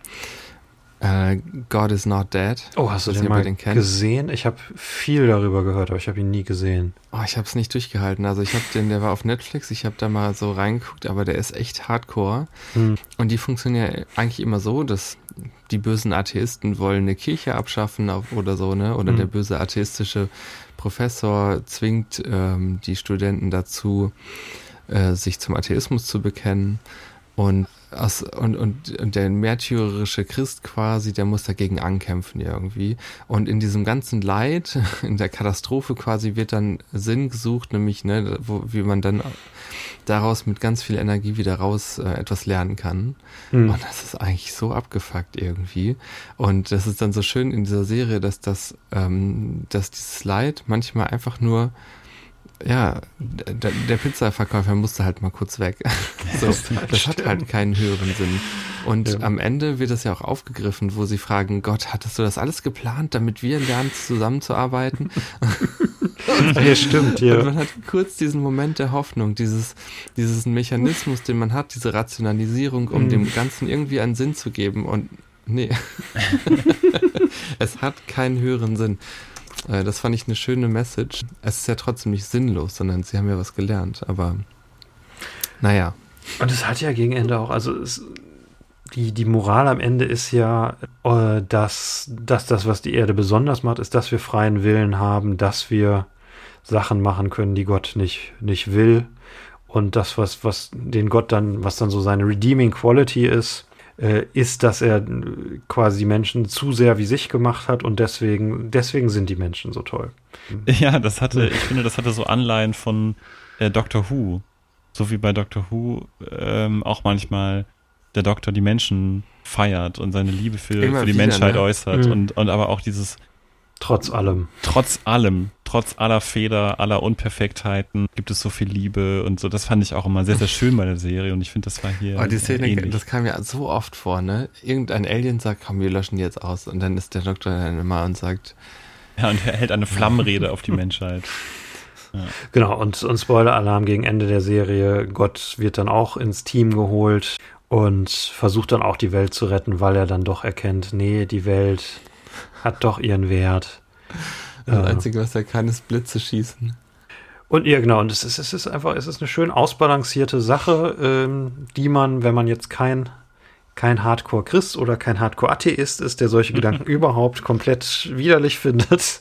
äh, God is not dead. Oh, hast du den mal gesehen? Ich habe viel darüber gehört, aber ich habe ihn nie gesehen. Oh, ich habe es nicht durchgehalten. Also ich habe den, der war auf Netflix, ich habe da mal so reingeguckt, aber der ist echt hardcore. Hm. Und die funktionieren eigentlich immer so, dass die bösen Atheisten wollen eine Kirche abschaffen oder so, ne? Oder Mhm. der böse atheistische Professor zwingt ähm, die Studenten dazu, äh, sich zum Atheismus zu bekennen. Und, aus, und, und, und der märtyrerische Christ quasi, der muss dagegen ankämpfen irgendwie. Und in diesem ganzen Leid, <laughs> in der Katastrophe quasi, wird dann Sinn gesucht, nämlich, ne, wo, wie man dann daraus mit ganz viel Energie wieder raus äh, etwas lernen kann. Hm. Und das ist eigentlich so abgefuckt irgendwie. Und das ist dann so schön in dieser Serie, dass das, ähm, dass dieses Leid manchmal einfach nur, ja, der, der Pizzaverkäufer musste halt mal kurz weg. <laughs> so, das hat halt keinen höheren Sinn. Und Ja. am Ende wird das ja auch aufgegriffen, wo sie fragen, Gott, hattest du das alles geplant, damit wir lernen, zusammenzuarbeiten? <laughs> ja, stimmt, Und ja. man hat kurz diesen Moment der Hoffnung, dieses, dieses Mechanismus, den man hat, diese Rationalisierung, um Mhm. dem Ganzen irgendwie einen Sinn zu geben. Und nee, <laughs> es hat keinen höheren Sinn. Äh, das fand ich eine schöne Message. Es ist ja trotzdem nicht sinnlos, sondern sie haben ja was gelernt. Aber naja. Und es hat ja gegen Ende auch, also es, die, die Moral am Ende ist ja, äh, dass, dass das, was die Erde besonders macht, ist, dass wir freien Willen haben, dass wir Sachen machen können, die Gott nicht, nicht will. Und das, was, was den Gott dann, was dann so seine Redeeming Quality ist, ist, dass er quasi die Menschen zu sehr wie sich gemacht hat und deswegen, deswegen sind die Menschen so toll. Ja, das hatte, ich finde, das hatte so Anleihen von äh, Doctor Who. So wie bei Doctor Who ähm, auch manchmal der Doktor die Menschen feiert und seine Liebe für, für die wieder, Menschheit ne? äußert Mhm. und, und aber auch dieses Trotz allem. trotz allem, trotz aller Fehler, aller Unperfektheiten gibt es so viel Liebe und so. Das fand ich auch immer sehr, sehr schön bei der Serie und ich finde, das war hier Aber die Szene, ähnlich. das kam ja so oft vor, ne? Irgendein Alien sagt, komm, wir löschen die jetzt aus. Und dann ist der Doktor dann immer und sagt, Ja, und er hält eine Flammenrede auf die Menschheit. <laughs> Genau, und, und Spoiler-Alarm gegen Ende der Serie. Gott wird dann auch ins Team geholt und versucht dann auch die Welt zu retten, weil er dann doch erkennt, nee, die Welt hat doch ihren Wert. das Ja. Einzige, was er kann, ist Blitze schießen. Und ja, genau, und es ist, es ist einfach, es ist eine schön ausbalancierte Sache, ähm, die man, wenn man jetzt kein, kein Hardcore-Christ oder kein Hardcore-Atheist ist, der solche <laughs> Gedanken überhaupt komplett widerlich findet,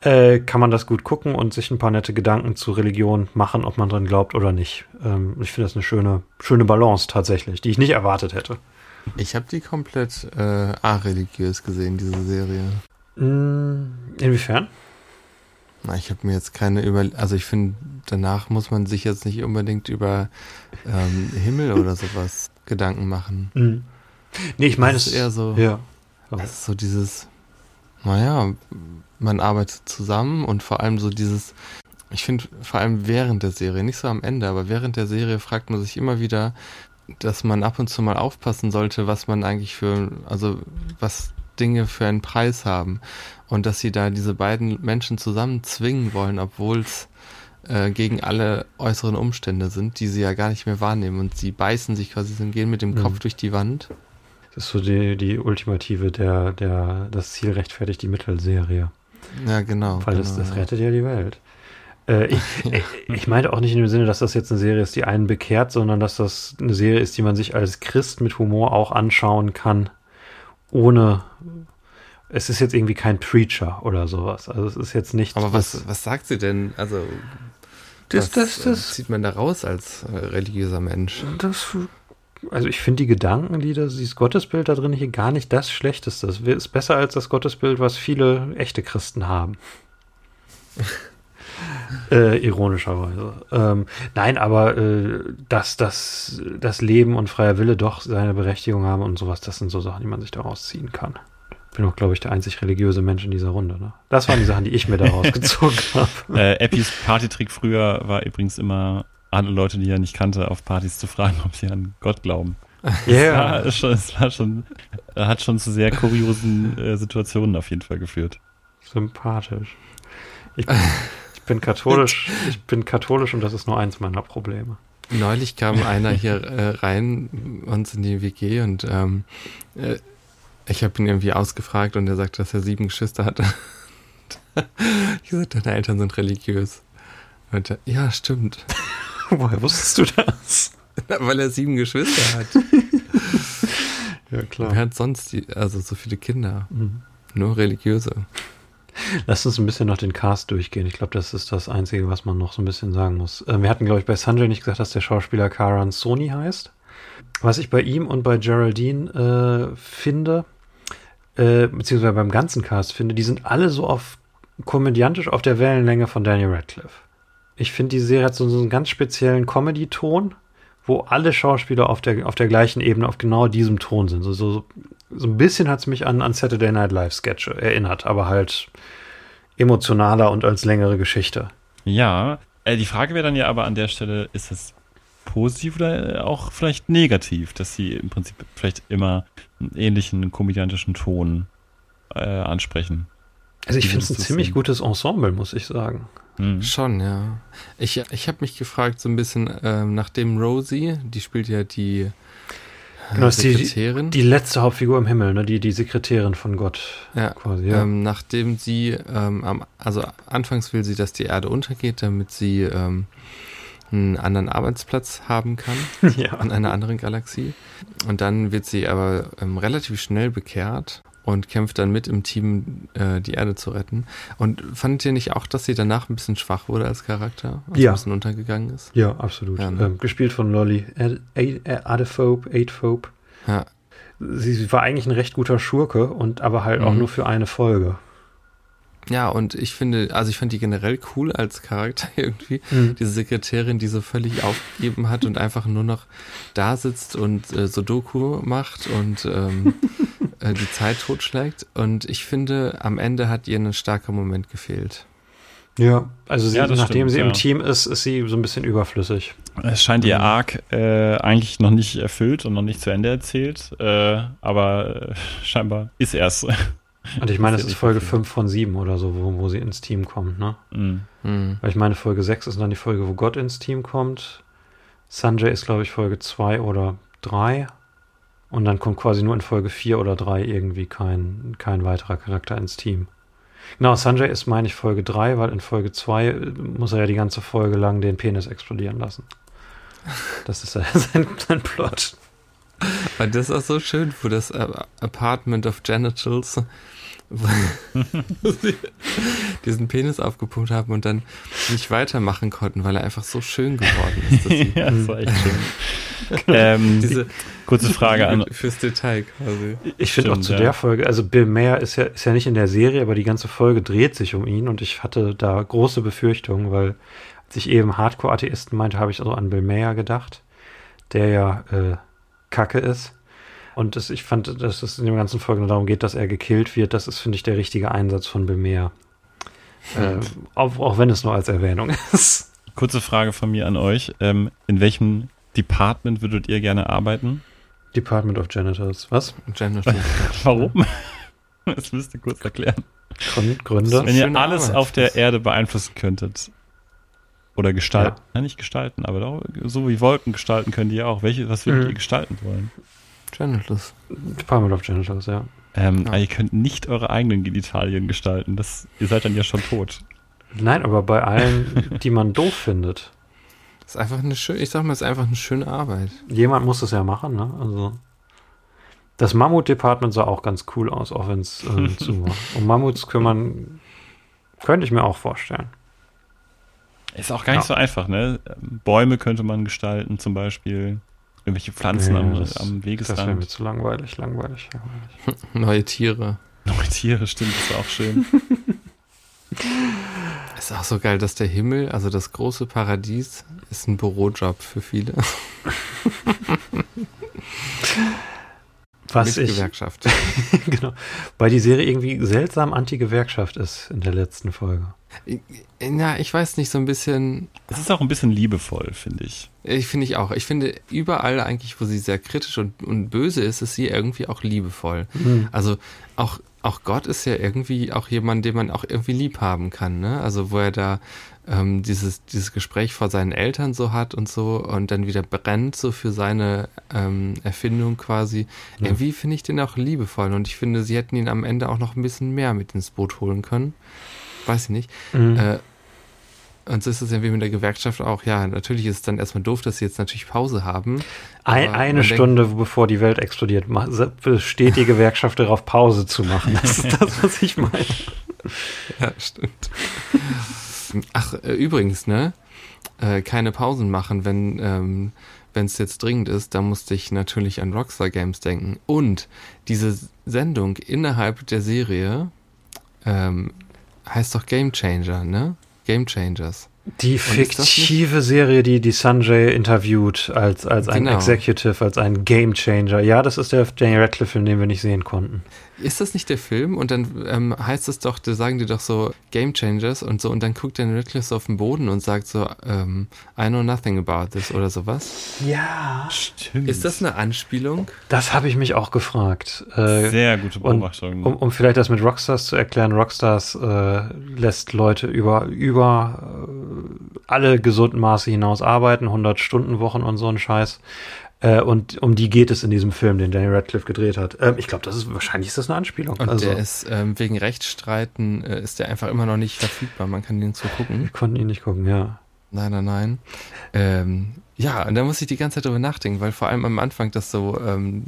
äh, kann man das gut gucken und sich ein paar nette Gedanken zu Religion machen, ob man dran glaubt oder nicht. Ähm, ich finde das eine schöne, schöne Balance tatsächlich, die ich nicht erwartet hätte. Ich habe die komplett äh, areligiös gesehen, diese Serie. Mm, inwiefern? Na, ich habe mir jetzt keine über... Also ich finde, danach muss man sich jetzt nicht unbedingt über ähm, Himmel oder sowas Gedanken machen. Mm. Nee, ich meine, Das es ist eher so... Ja. Es ist so dieses, naja, man arbeitet zusammen und vor allem so dieses, ich finde vor allem während der Serie, nicht so am Ende, aber während der Serie fragt man sich immer wieder, dass man ab und zu mal aufpassen sollte, was man eigentlich für, also was Dinge für einen Preis haben und dass sie da diese beiden Menschen zusammen zwingen wollen, obwohl es äh, gegen alle äußeren Umstände sind, die sie ja gar nicht mehr wahrnehmen und sie beißen sich quasi, sie gehen mit dem Mhm. Kopf durch die Wand. Das ist so die, die ultimative, der, der, das Ziel rechtfertigt die Mittelserie. Ja, genau. Weil genau, das, das rettet ja die Welt. Äh, ich, ich, ich meinte auch nicht in dem Sinne, dass das jetzt eine Serie ist, die einen bekehrt, sondern dass das eine Serie ist, die man sich als Christ mit Humor auch anschauen kann, ohne. Es ist jetzt irgendwie kein Preacher oder sowas. Also es ist jetzt nicht. Aber was, was sagt sie denn? Also, Das- was das- das- äh, zieht man da raus als äh, religiöser Mensch? Das, also ich finde die Gedanken, die das, dieses Gottesbild da drin hier gar nicht das Schlechteste. Das ist besser als das Gottesbild, was viele echte Christen haben. <laughs> äh, ironischerweise. Ähm, nein, aber äh, dass, dass das Leben und freier Wille doch seine Berechtigung haben und sowas, das sind so Sachen, die man sich daraus ziehen kann. Ich bin auch, glaube ich, der einzig religiöse Mensch in dieser Runde. Ne? Das waren die Sachen, die ich mir daraus gezogen <laughs> habe. Äh, Eppis Partytrick früher war übrigens immer, alle Leute, die er nicht kannte, auf Partys zu fragen, ob sie an Gott glauben. Ja, Ja, schon, es war schon, hat schon zu sehr kuriosen äh, Situationen auf jeden Fall geführt. Sympathisch. Ich, ich <laughs> bin katholisch, ich bin katholisch und das ist nur eins meiner Probleme. Neulich kam <laughs> einer hier äh, rein, uns in die WG und ähm, äh, ich habe ihn irgendwie ausgefragt und er sagte, dass er sieben Geschwister hatte. <laughs> ich sagte, deine Eltern sind religiös. Und er, ja, stimmt. <laughs> Woher wusstest du das? Weil er sieben Geschwister hat. Ja, klar. Wer hat sonst die, also so viele Kinder? Mhm. Nur religiöse. <laughs> Lass uns ein bisschen noch den Cast durchgehen. Ich glaube, das ist das Einzige, was man noch so ein bisschen sagen muss. Äh, wir hatten, glaube ich, bei Sanjay nicht gesagt, dass der Schauspieler Karan Sony heißt. Was ich bei ihm und bei Geraldine äh, finde, äh, beziehungsweise beim ganzen Cast finde, die sind alle so auf komödiantisch auf der Wellenlänge von Daniel Radcliffe. Ich finde, die Serie hat so, so einen ganz speziellen Comedy-Ton, wo alle Schauspieler auf der, auf der gleichen Ebene, auf genau diesem Ton sind. So, so, so ein bisschen hat es mich an, an Saturday Night Live Sketche erinnert, aber halt emotionaler und als längere Geschichte. Ja, äh, die Frage wäre dann ja aber an der Stelle, ist es positiv oder auch vielleicht negativ, dass sie im Prinzip vielleicht immer einen ähnlichen komödiantischen Ton äh, ansprechen? Also ich finde es ein ziemlich sehen? gutes Ensemble, muss ich sagen. Hm. Schon, ja. Ich, ich habe mich gefragt, so ein bisschen, ähm, nachdem Rosie, die spielt ja die, Genau, ist die, die letzte Hauptfigur im Himmel, ne? die, die Sekretärin von Gott. Ja, quasi, ja. Ähm, nachdem sie, ähm, am, also anfangs will sie, dass die Erde untergeht, damit sie ähm, einen anderen Arbeitsplatz haben kann <laughs> ja. in einer anderen Galaxie. Und dann wird sie aber ähm, relativ schnell bekehrt und kämpft dann mit im Team, äh, die Erde zu retten. Und fandet ihr nicht auch, dass sie danach ein bisschen schwach wurde als Charakter? Also Ja. ein bisschen untergegangen ist? Ja, absolut. Ja, ne? ähm, gespielt von Lolly Ad- Ad- Adephobe, Adephobe. Ja, Sie, sie war eigentlich ein recht guter Schurke und aber halt auch Mhm. nur für eine Folge. Ja, und ich finde, also ich fand die generell cool als Charakter <laughs> irgendwie. Mhm. Diese Sekretärin, die so völlig aufgegeben hat und einfach nur noch da sitzt und äh, Sudoku macht und ähm, <laughs> äh, die Zeit totschlägt. Und ich finde, am Ende hat ihr ein starker Moment gefehlt. Ja, also sie, Ja, nachdem stimmt, sie ja. im Team ist, ist sie so ein bisschen überflüssig. Es scheint ihr Mhm. Arc äh, eigentlich noch nicht erfüllt und noch nicht zu Ende erzählt, äh, aber äh, scheinbar ist er's. <laughs> Und ich meine, Das es ist Folge okay. 5 von 7 oder so, wo, wo sie ins Team kommt, ne? Mhm. Hm. Weil ich meine, Folge 6 ist dann die Folge, wo Gott ins Team kommt. Sanjay ist, glaube ich, Folge 2 oder 3. Und dann kommt quasi nur in Folge 4 oder 3 irgendwie kein, kein weiterer Charakter ins Team. Genau, Sanjay ist, meine ich, Folge 3, weil in Folge 2 muss er ja die ganze Folge lang den Penis explodieren lassen. Das ist ja <laughs> sein, sein Plot. Und das ist auch so schön, wo das äh, Apartment of Genitals wo <laughs> sie diesen Penis aufgepumpt haben und dann nicht weitermachen konnten, weil er einfach so schön geworden ist. Dass sie <laughs> ja, das war echt schön. <laughs> ähm, diese kurze Frage an. fürs Detail quasi. Ich finde auch zu ja. der Folge, also Bill Mayer ist ja, ist ja nicht in der Serie, aber die ganze Folge dreht sich um ihn und ich hatte da große Befürchtungen, weil als ich eben Hardcore-Atheisten meinte, habe ich also an Bill Mayer gedacht, der ja äh, Kacke ist. Und das, ich fand, dass es in der ganzen Folge nur darum geht, dass er gekillt wird. Das ist, finde ich, der richtige Einsatz von Bill Mayer. Äh, auch, auch wenn es nur als Erwähnung <laughs> ist. Kurze Frage von mir an euch. Ähm, in welchem Department würdet ihr gerne arbeiten? Department of Genitals. Was? Genitals. <laughs> Warum? Das müsst ihr kurz erklären. Grün, Gründe? Wenn ihr alles Arbeit. auf der Erde beeinflussen könntet. Oder gestalten. Ja. Nein, nicht gestalten, aber doch, so wie Wolken gestalten könnt ihr auch. Welche, was würdet Mhm. ihr gestalten wollen? Genitals. Department of Genitals, ja. Ähm, Ja. aber Ihr könnt nicht eure eigenen Genitalien gestalten. Das, ihr seid dann ja schon tot. Nein, aber bei allen, die man doof findet. Das ist einfach eine schöne, ich sag mal, es ist einfach eine schöne Arbeit. Jemand muss es ja machen, ne? Also. Das Mammut-Department sah auch ganz cool aus, auch wenn es äh, <laughs> zu war. Um Mammuts kümmern könnte ich mir auch vorstellen. Ist auch gar nicht Ja. so einfach, ne? Bäume könnte man gestalten, zum Beispiel. Irgendwelche Pflanzen Nee, am, das- am Das wäre mir Wegesrand. zu langweilig, langweilig, langweilig. <laughs> Neue Tiere. Neue Tiere, stimmt, das ist auch schön. <laughs> Ist auch so geil, dass der Himmel, also das große Paradies, ist ein Bürojob für viele. <laughs> Was Mit ich, Gewerkschaft. <laughs> genau, weil die Serie irgendwie seltsam anti-Gewerkschaft ist in der letzten Folge. Ja, ich weiß nicht, so ein bisschen, Es ist auch ein bisschen liebevoll, finde ich. ich finde ich auch. Ich finde überall eigentlich, wo sie sehr kritisch und, und böse ist, ist sie irgendwie auch liebevoll. Also auch, auch Gott ist ja irgendwie auch jemand, den man auch irgendwie lieb haben kann, ne? Also wo er da ähm, dieses, dieses Gespräch vor seinen Eltern so hat und so und dann wieder brennt so für seine ähm, Erfindung quasi. Ja. Irgendwie finde ich den auch liebevoll und ich finde, sie hätten ihn am Ende auch noch ein bisschen mehr mit ins Boot holen können. Weiß ich nicht. Mhm. Äh, und so ist es ja wie mit der Gewerkschaft auch. Ja, natürlich ist es dann erstmal doof, dass sie jetzt natürlich Pause haben. Ein, eine man denkt- Stunde bevor die Welt explodiert, besteht die Gewerkschaft darauf, Pause zu machen. Das ist das, was ich meine. <laughs> Ja, stimmt. Ach, äh, übrigens, ne? Äh, keine Pausen machen, wenn ähm, wenn es jetzt dringend ist, da musste ich natürlich an Rockstar Games denken. Und diese Sendung innerhalb der Serie ähm, heißt doch Game Changer, ne? Game Changers. Die fiktive Serie, die die Sanjay interviewt als, als ein Genau. Executive, als ein Game Changer. Ja, das ist der Daniel Radcliffe-Film, den wir nicht sehen konnten. Ist das nicht der Film? Und dann ähm, heißt es doch, da sagen die doch so Game Changers und so, und dann guckt der Radcliffe so auf den Boden und sagt so, ähm, I know nothing about this oder sowas. Ja. Stimmt. Ist das eine Anspielung? Das habe ich mich auch gefragt. Äh, Sehr gute und- Beobachtung. um, um vielleicht das mit Rockstars zu erklären, Rockstars äh, lässt Leute über, über äh, alle gesunden Maße hinaus arbeiten, 100 Stunden Wochen und so ein Scheiß. Äh, und um die geht es in diesem Film, den Daniel Radcliffe gedreht hat. Ähm, ich glaube, das ist wahrscheinlich ist das eine Anspielung. Und also, der ist ähm, wegen Rechtsstreiten äh, ist der einfach immer noch nicht verfügbar. Man kann den so gucken. wir konnten ihn nicht gucken, ja. Nein, nein, nein. Ähm, ja, und da muss ich die ganze Zeit drüber nachdenken, weil vor allem am Anfang das so, ähm,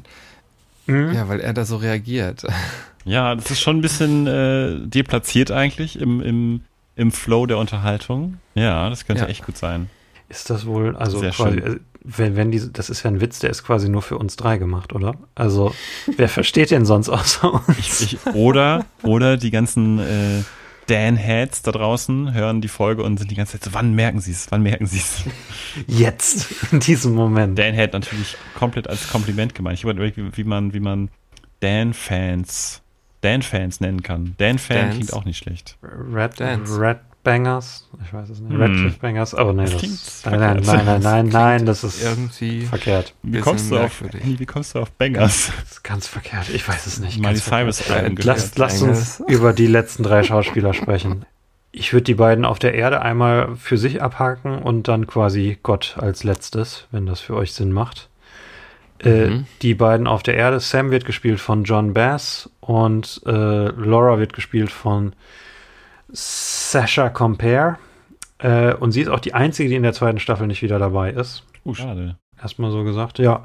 Mhm. ja, weil er da so reagiert. <laughs> Ja, das ist schon ein bisschen äh, deplatziert eigentlich im, im, im Flow der Unterhaltung. Ja, das könnte Ja. echt gut sein. Ist das wohl, also Sehr quasi, schön. Wenn, wenn diese, das ist ja ein Witz, der ist quasi nur für uns drei gemacht, oder? Also, wer versteht den sonst außer uns? Ich, ich, oder, oder die ganzen äh, Dan-Heads da draußen hören die Folge und sind die ganze Zeit so, wann merken sie es? Wann merken sie es? Jetzt, in diesem Moment. Dan-Head natürlich komplett als Kompliment gemeint. Ich habe überlegt, wie, wie man, wie man Dan-Fans, Dan-Fans nennen kann. Dan-Fan klingt auch nicht schlecht. Red, Dance. Red Bangers? Ich weiß es nicht. Hm. Red Cliff Bangers? Aber nee, Das das, nein, nein, verkehrt. nein, nein, nein, nein, das ist Irgendwie. verkehrt. Wie kommst, du auf, wie kommst du auf Bangers? Das ist ganz verkehrt. Ich weiß es nicht. Miley. Cyrus. Lasst, lasst uns über die letzten drei Schauspieler sprechen. Ich würde die beiden auf der Erde einmal für sich abhaken und dann quasi Gott als letztes, wenn das für euch Sinn macht. Äh, Mhm. die beiden auf der Erde, Sam wird gespielt von John Bass und äh, Laura wird gespielt von Sasha Compare. Äh, und sie ist auch die einzige, die in der zweiten Staffel nicht wieder dabei ist. Oh, schade. Erstmal so gesagt, ja.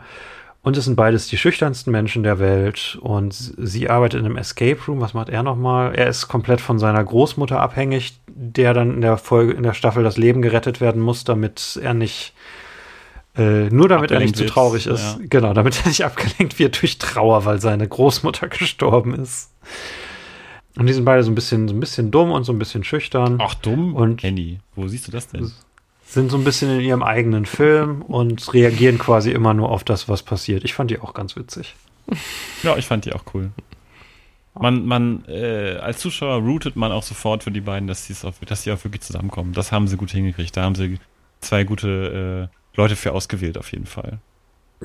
Und es sind beides die schüchternsten Menschen der Welt. Und sie arbeitet in einem Escape Room. Was macht er nochmal? Er ist komplett von seiner Großmutter abhängig, der dann in der Folge, in der Staffel das Leben gerettet werden muss, damit er nicht, äh, nur damit er nicht Abgelenkt zu traurig ist. ja. Genau, damit er nicht <laughs> abgelenkt wird durch Trauer, weil seine Großmutter <laughs> gestorben ist. Und die sind beide so ein bisschen, so ein bisschen dumm und so ein bisschen schüchtern. Ach, dumm. Und- Handy. Wo siehst du das denn? sind so ein bisschen in ihrem eigenen Film und reagieren quasi immer nur auf das, was passiert. Ich fand die auch ganz witzig. Ja, ich fand die auch cool. Man, man, äh, als Zuschauer rootet man auch sofort für die beiden, dass sie auch wirklich zusammenkommen. Das haben sie gut hingekriegt. Da haben sie zwei gute äh, Leute für ausgewählt, auf jeden Fall.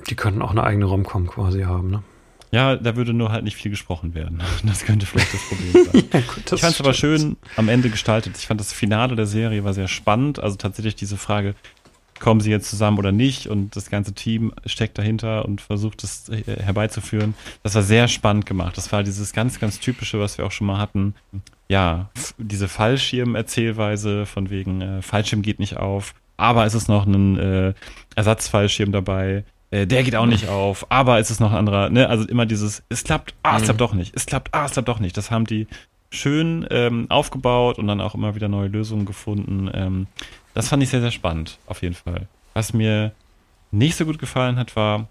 Die könnten auch eine eigene Rom-Com quasi haben, ne? Ja, da würde nur halt nicht viel gesprochen werden. <laughs> Das könnte vielleicht das Problem sein. <laughs> Ja, gut, ich fand es aber schön am Ende gestaltet. Ich fand das Finale der Serie war sehr spannend. Also tatsächlich diese Frage, kommen sie jetzt zusammen oder nicht? Und das ganze Team steckt dahinter und versucht es äh, herbeizuführen. Das war sehr spannend gemacht. Das war dieses ganz, ganz typische, was wir auch schon mal hatten. Ja, diese Fallschirm-Erzählweise von wegen äh, Fallschirm geht nicht auf, aber es ist noch ein äh, Ersatzfallschirm dabei. Äh, der geht auch nicht auf, aber es ist noch ein anderer, ne? Also immer dieses, es klappt, ah, es Mhm. klappt doch nicht, es klappt, ah, es klappt doch nicht. Das haben die schön ähm, aufgebaut und dann auch immer wieder neue Lösungen gefunden. Ähm, das fand ich sehr, sehr spannend, auf jeden Fall. Was mir nicht so gut gefallen hat, war,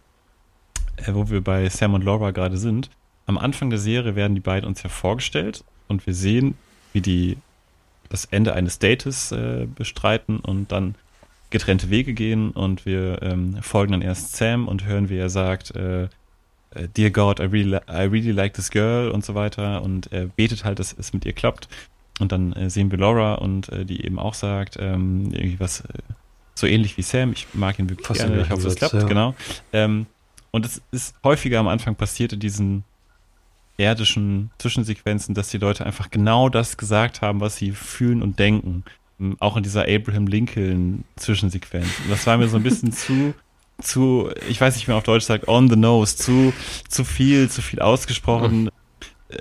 äh, wo wir bei Sam und Laura gerade sind. Am Anfang der Serie werden die beiden uns ja vorgestellt und wir sehen, wie die das Ende eines Dates äh, bestreiten und dann getrennte Wege gehen und wir ähm, folgen dann erst Sam und hören, wie er sagt, äh, äh, Dear God, I really, I really like this girl und so weiter und er betet halt, dass es mit ihr klappt. Und dann äh, sehen wir Laura und äh, die eben auch sagt, ähm, irgendwie was äh, so ähnlich wie Sam, ich mag ihn wirklich Fast gerne, ich hoffe, es klappt, ja. genau. Ähm, und es ist häufiger am Anfang passiert in diesen erdischen Zwischensequenzen, dass die Leute einfach genau das gesagt haben, was sie fühlen und denken. Auch in dieser Abraham Lincoln Zwischensequenz. Und das war mir so ein bisschen <laughs> zu, zu, ich weiß nicht, wie man auf Deutsch sagt, on the nose, zu, zu viel, zu viel ausgesprochen.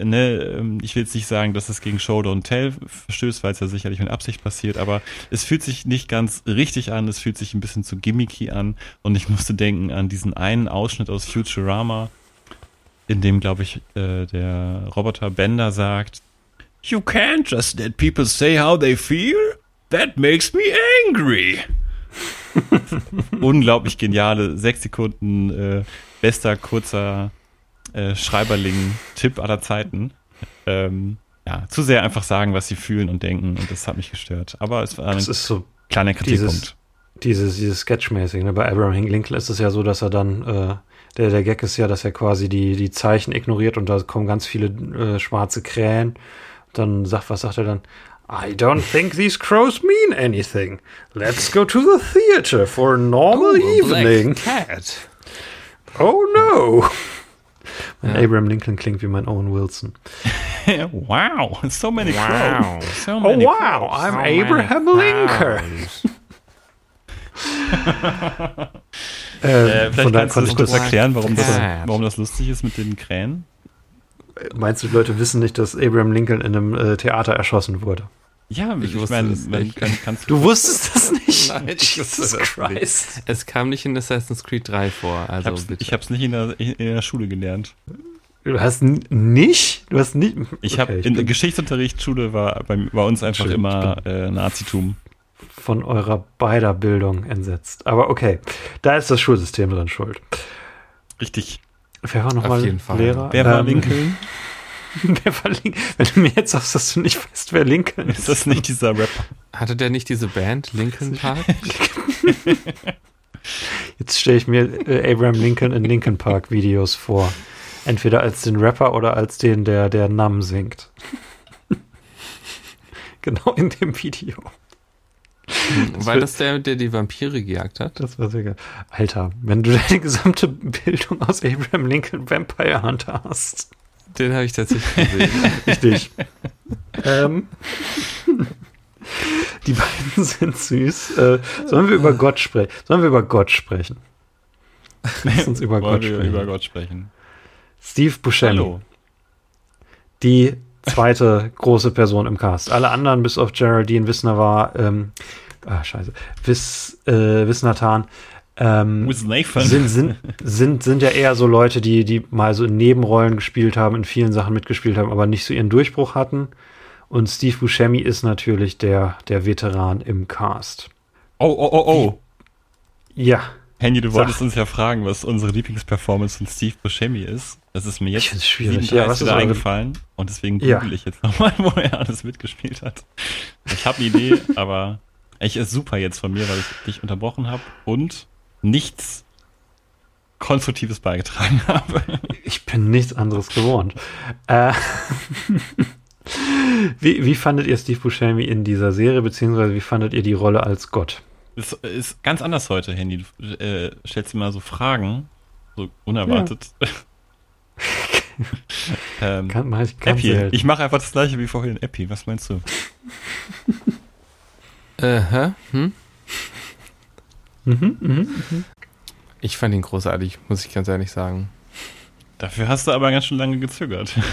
Ne, ähm, ich will jetzt nicht sagen, dass es gegen Show Don't Tell verstößt, weil es ja sicherlich mit Absicht passiert, aber es fühlt sich nicht ganz richtig an, es fühlt sich ein bisschen zu gimmicky an und ich musste denken an diesen einen Ausschnitt aus Futurama, in dem, glaube ich, äh, der Roboter Bender sagt, You can't just let people say how they feel. That makes me angry. <laughs> Unglaublich geniale, sechs Sekunden äh, bester, kurzer äh, Schreiberling-Tipp aller Zeiten. Ähm, ja, zu sehr einfach sagen, was sie fühlen und denken und das hat mich gestört. Aber es war ein Das ist so kleiner Kritikpunkt. dieses, dieses, dieses Sketchmäßig. Ne? Bei Abraham Lincoln ist es ja so, dass er dann, äh, der, der Gag ist ja, dass er quasi die, die Zeichen ignoriert und da kommen ganz viele äh, schwarze Krähen. Dann sagt, was sagt er dann? I don't think these crows mean anything. Let's go to the theater for a normal evening. Cat. Oh no! <laughs> Mein Ja. Abraham Lincoln klingt wie mein Owen Wilson. <laughs> wow, so many Wow. crows. So Oh many wow, crows. I'm Abraham Lincoln. <laughs> Äh, vielleicht von daher kannst du kurz erklären, warum das, warum das lustig ist mit den Krähen? Meinst du, die Leute wissen nicht, dass Abraham Lincoln in einem äh, Theater erschossen wurde? Ja, ich, wusste meine, es man nicht. kann, kannst Du wusstest das nicht? <laughs> Nein, ich wusste das Christ. Es kam nicht in Assassin's Creed 3 vor, Ich also ich hab's nicht in der, in der Schule gelernt. Du hast nicht? Du hast nicht? Ich habe Okay, in bin Geschichtsunterricht Schule war bei, bei uns einfach immer äh, Nazitum. von eurer beider Bildung entsetzt. Aber okay, da ist das Schulsystem dran schuld. Richtig. Wer war nochmal. Lehrer? Wer war Ähm, Lincoln? <laughs> Wer war Lincoln? Wenn du mir jetzt sagst, dass du nicht weißt, wer Lincoln Ist ist. das nicht dieser Rapper? Hatte der nicht diese Band Linkin Park? Jetzt stelle ich mir äh, Abraham Lincoln in Lincoln Park Videos vor. Entweder als den Rapper oder als den, der der Nam singt. <laughs> genau in dem Video. War das der, der die Vampire gejagt hat? Das war sehr geil. Alter, wenn du deine gesamte Bildung aus Abraham Lincoln Vampire Hunter hast. Den habe ich tatsächlich gesehen. <laughs> Richtig. ähm, die beiden sind süß. Äh, sollen wir über Gott sprechen? Sollen wir über Gott sprechen? Lass uns über <laughs> Gott wir sprechen. über Gott sprechen. Steve Buscemi, Hallo. die zweite große Person im Cast. Alle anderen, bis auf Geraldine Wissner war, ähm, ah, scheiße, Wiss, äh, Wissnatan, ähm, sind, sind, sind, sind ja eher so Leute, die, die mal so in Nebenrollen gespielt haben, in vielen Sachen mitgespielt haben, aber nicht so ihren Durchbruch hatten. Und Steve Buscemi ist natürlich der, der Veteran im Cast. Oh, oh, oh, oh. Ja, Henny, du Sag. wolltest uns ja fragen, was unsere Lieblingsperformance von Steve Buscemi ist. Das ist mir jetzt schwierig. 37 Ja, was ist eure- eingefallen und deswegen Ja. google ich jetzt <laughs> nochmal, wo er alles mitgespielt hat. Ich habe eine Idee, <laughs> aber ich ist super jetzt von mir, weil ich dich unterbrochen habe und nichts Konstruktives beigetragen habe. <laughs> ich bin nichts anderes gewohnt. Äh, <laughs> wie, wie fandet ihr Steve Buscemi in dieser Serie, beziehungsweise wie fandet ihr die Rolle als Gott? Es ist ganz anders heute, Handy. Du äh, stellst dir mal so Fragen, so unerwartet. <laughs> ähm, Kann, mach ich Epi, ich mache einfach das gleiche wie vorhin. Epi, was meinst du? Äh, hä? Hm? Mhm, mhm. Ich fand ihn großartig, muss ich ganz ehrlich sagen. Dafür hast du aber ganz schön lange gezögert. <laughs>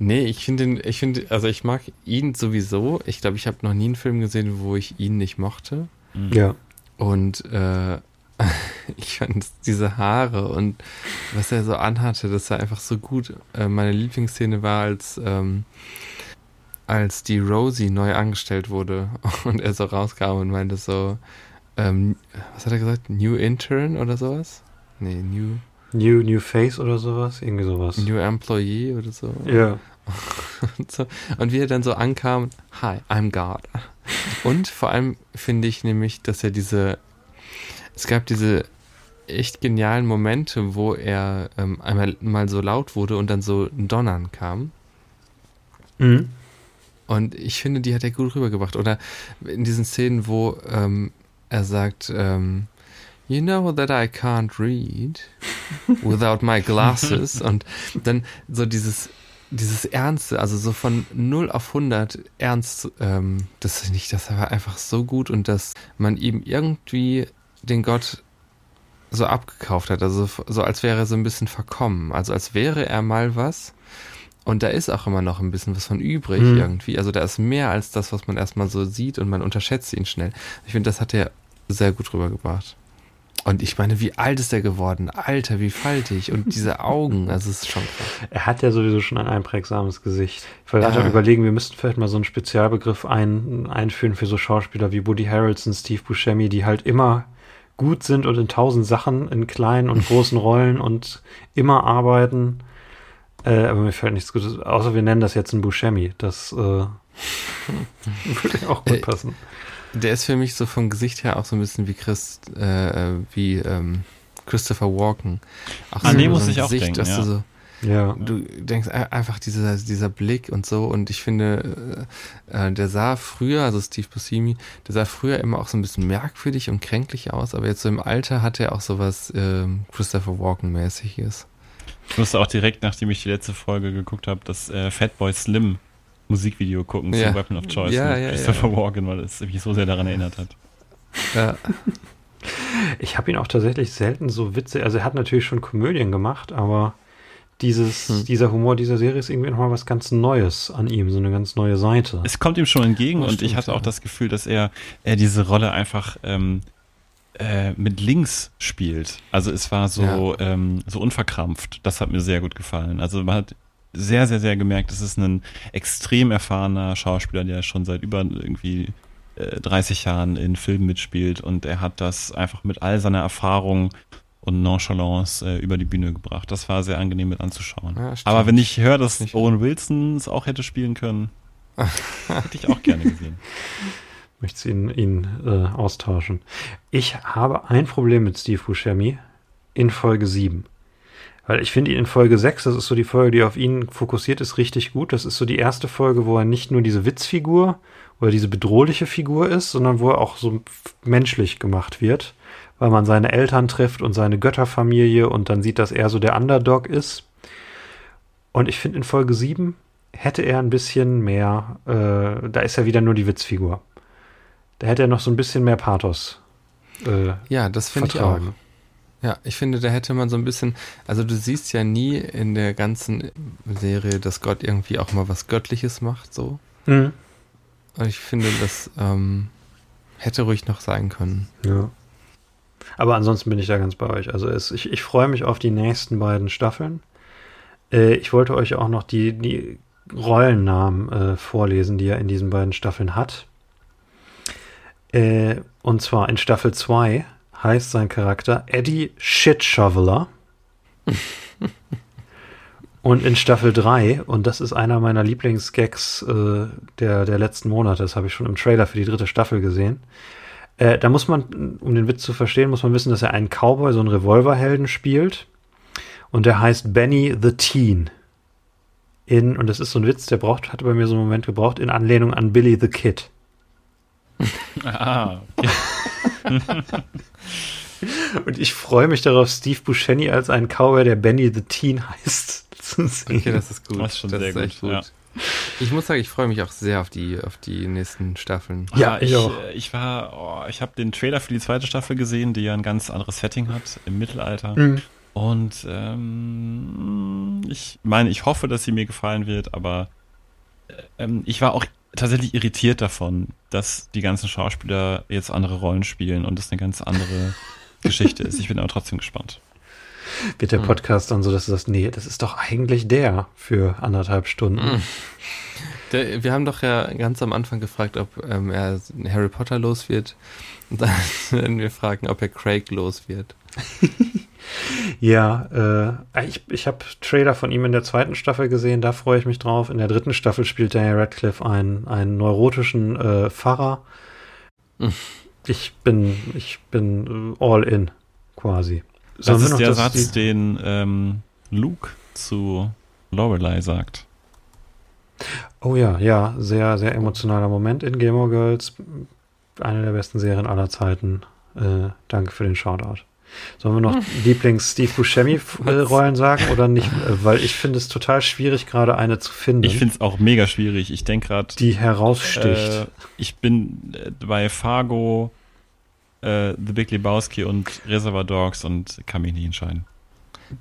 Nee, ich finde ihn, ich finde, also ich mag ihn sowieso. Ich glaube, ich habe noch nie einen Film gesehen, wo ich ihn nicht mochte. Ja. Und äh, <laughs> ich fand diese Haare und was er so anhatte, das war einfach so gut. Äh, meine Lieblingsszene war, als, ähm, als die Rosie neu angestellt wurde <laughs> und er so rauskam und meinte so, ähm, was hat er gesagt? New Intern oder sowas? Nee, New, New, New Face oder sowas? Irgendwie sowas. New Employee oder so. ja. <laughs> Und, so. und wie er dann so ankam, hi, I'm God. Und vor allem finde ich nämlich, dass er diese, es gab diese echt genialen Momente, wo er ähm, einmal mal so laut wurde und dann so ein Donnern kam. Mhm. Und ich finde, die hat er gut rübergebracht. Oder in diesen Szenen, wo ähm, er sagt, ähm, You know that I can't read without my glasses. <laughs> Und dann so dieses, dieses Ernste, also so von 0 auf 100 ernst, ähm, das finde ich, das war einfach so gut und dass man ihm irgendwie den Gott so abgekauft hat. Also so als wäre er so ein bisschen verkommen. Also als wäre er mal was. Und da ist auch immer noch ein bisschen was von übrig Mhm. irgendwie. Also da ist mehr als das, was man erstmal so sieht und man unterschätzt ihn schnell. Ich finde, das hat er sehr gut rübergebracht. Und ich meine, wie alt ist er geworden? Alter, wie faltig. Und diese <laughs> Augen, also es ist schon krass. Er hat ja sowieso schon ein einprägsames Gesicht. Ich wollte Ja. gerade überlegen, wir müssten vielleicht mal so einen Spezialbegriff ein, einführen für so Schauspieler wie Woody Harrelson, Steve Buscemi, die halt immer gut sind und in tausend Sachen, in kleinen und großen <laughs> Rollen und immer arbeiten. Äh, aber mir fällt nichts Gutes, außer wir nennen das jetzt ein Buscemi. Das äh, <laughs> würde auch gut Äh, passen. Der ist für mich so vom Gesicht her auch so ein bisschen wie Chris, äh, wie ähm, Christopher Walken. Auch An so, den muss so ich auch denken, dass ja. du so, Ja. du denkst äh, einfach dieser, dieser Blick und so und ich finde, äh, äh, der sah früher, also Steve Buscemi, der sah früher immer auch so ein bisschen merkwürdig und kränklich aus, aber jetzt so im Alter hat er auch sowas ähm, Christopher Walken-mäßiges. Ich musste auch direkt, nachdem ich die letzte Folge geguckt habe, das äh, Fatboy Slim Musikvideo gucken Ja. zu Weapon of Choice Ja, mit ja, Christopher ja. Walken, weil es mich so sehr daran erinnert hat. Ja, <laughs> Ich habe ihn auch tatsächlich selten so witzig, also er hat natürlich schon Komödien gemacht, aber dieses, Hm. dieser Humor dieser Serie ist irgendwie nochmal was ganz Neues an ihm, so eine ganz neue Seite. Es kommt ihm schon entgegen Das und ich hatte auch das Gefühl, dass er, er diese Rolle einfach ähm, äh, mit links spielt. Also es war so, ähm, so unverkrampft. Das hat mir sehr gut gefallen. Also man hat sehr, sehr, sehr gemerkt, es ist ein extrem erfahrener Schauspieler, der schon seit über irgendwie äh, 30 Jahren in Filmen mitspielt und er hat das einfach mit all seiner Erfahrung und Nonchalance äh, über die Bühne gebracht. Das war sehr angenehm mit anzuschauen. Ja. Aber wenn ich höre, dass Owen Wilson es auch hätte spielen können, <laughs> hätte ich auch gerne gesehen. Möchte ihn, ihn äh, austauschen. Ich habe ein Problem mit Steve Buscemi in Folge 7. Weil ich finde ihn in Folge 6, das ist so die Folge, die auf ihn fokussiert ist, richtig gut. Das ist so die erste Folge, wo er nicht nur diese Witzfigur oder diese bedrohliche Figur ist, sondern wo er auch so menschlich gemacht wird, weil man seine Eltern trifft und seine Götterfamilie und dann sieht, dass er so der Underdog ist. Und ich finde in Folge 7 hätte er ein bisschen mehr, äh, da ist er wieder nur die Witzfigur. Da hätte er noch so ein bisschen mehr Pathos. Äh, Ja, das finde ich auch. vertragen. Ja, ich finde, da hätte man so ein bisschen, also du siehst ja nie in der ganzen Serie, dass Gott irgendwie auch mal was Göttliches macht, so. Mhm. Und ich finde, das ähm, hätte ruhig noch sein können. Ja. Aber ansonsten bin ich da ganz bei euch. Also es, ich, ich freue mich auf die nächsten beiden Staffeln. Äh, ich wollte euch auch noch die, die Rollennamen äh, vorlesen, die er in diesen beiden Staffeln hat. Äh, und zwar in Staffel 2 heißt sein Charakter Eddie Shitshoveler. <laughs> Und in Staffel 3, und das ist einer meiner Lieblingsgags äh, der, der letzten Monate, das habe ich schon im Trailer für die dritte Staffel gesehen, äh, da muss man, um den Witz zu verstehen, muss man wissen, dass er einen Cowboy, so einen Revolverhelden spielt. Und der heißt Benny the Teen. In, und das ist so ein Witz, der braucht, hatte bei mir so einen Moment gebraucht, in Anlehnung an Billy the Kid. Ah, <laughs> Und ich freue mich darauf, Steve Buscemi als einen Cowboy, der Benny the Teen heißt, <laughs> zu sehen. Okay, das ist gut. Das ist schon sehr echt gut, ja. Ich muss sagen, ich freue mich auch sehr auf die, auf die nächsten Staffeln. Ja, Ah, ich ich, auch. äh, ich war, oh, ich habe den Trailer für die zweite Staffel gesehen, die ja ein ganz anderes Setting hat im Mittelalter. Mhm. Und ähm, ich meine, ich hoffe, dass sie mir gefallen wird, aber äh, ähm, ich war auch tatsächlich irritiert davon, dass die ganzen Schauspieler jetzt andere Rollen spielen und das eine ganz andere <laughs> Geschichte ist. Ich bin aber trotzdem gespannt. Wird der Podcast dann so, dass du sagst, nee, das ist doch eigentlich der für anderthalb Stunden. Mhm. Der, wir haben doch ja ganz am Anfang gefragt, ob ähm, er Harry Potter los wird. Und dann <laughs> werden wir fragen, ob er Craig los wird. <laughs> Ja, äh, ich, ich habe Trailer von ihm in der zweiten Staffel gesehen, da freue ich mich drauf. In der dritten Staffel spielt Daniel Radcliffe einen, einen neurotischen äh, Pfarrer. Hm. Ich bin, ich bin äh, all in, quasi. Das Sollen wir ist der das- Satz, die- den ähm, Luke zu Lorelei sagt. Oh ja, ja, sehr, sehr emotionaler Moment in Gilmore Girls. Eine der besten Serien aller Zeiten. Äh, danke für den Shoutout. Sollen wir noch Lieblings-Steve Buscemi-Rollen sagen oder nicht? Äh, Weil ich finde es total schwierig, gerade eine zu finden, Ich finde es auch mega schwierig. Ich denke gerade, die heraussticht. Äh, ich bin äh, bei Fargo, äh, The Big Lebowski und Reservoir Dogs und kann mich nicht entscheiden.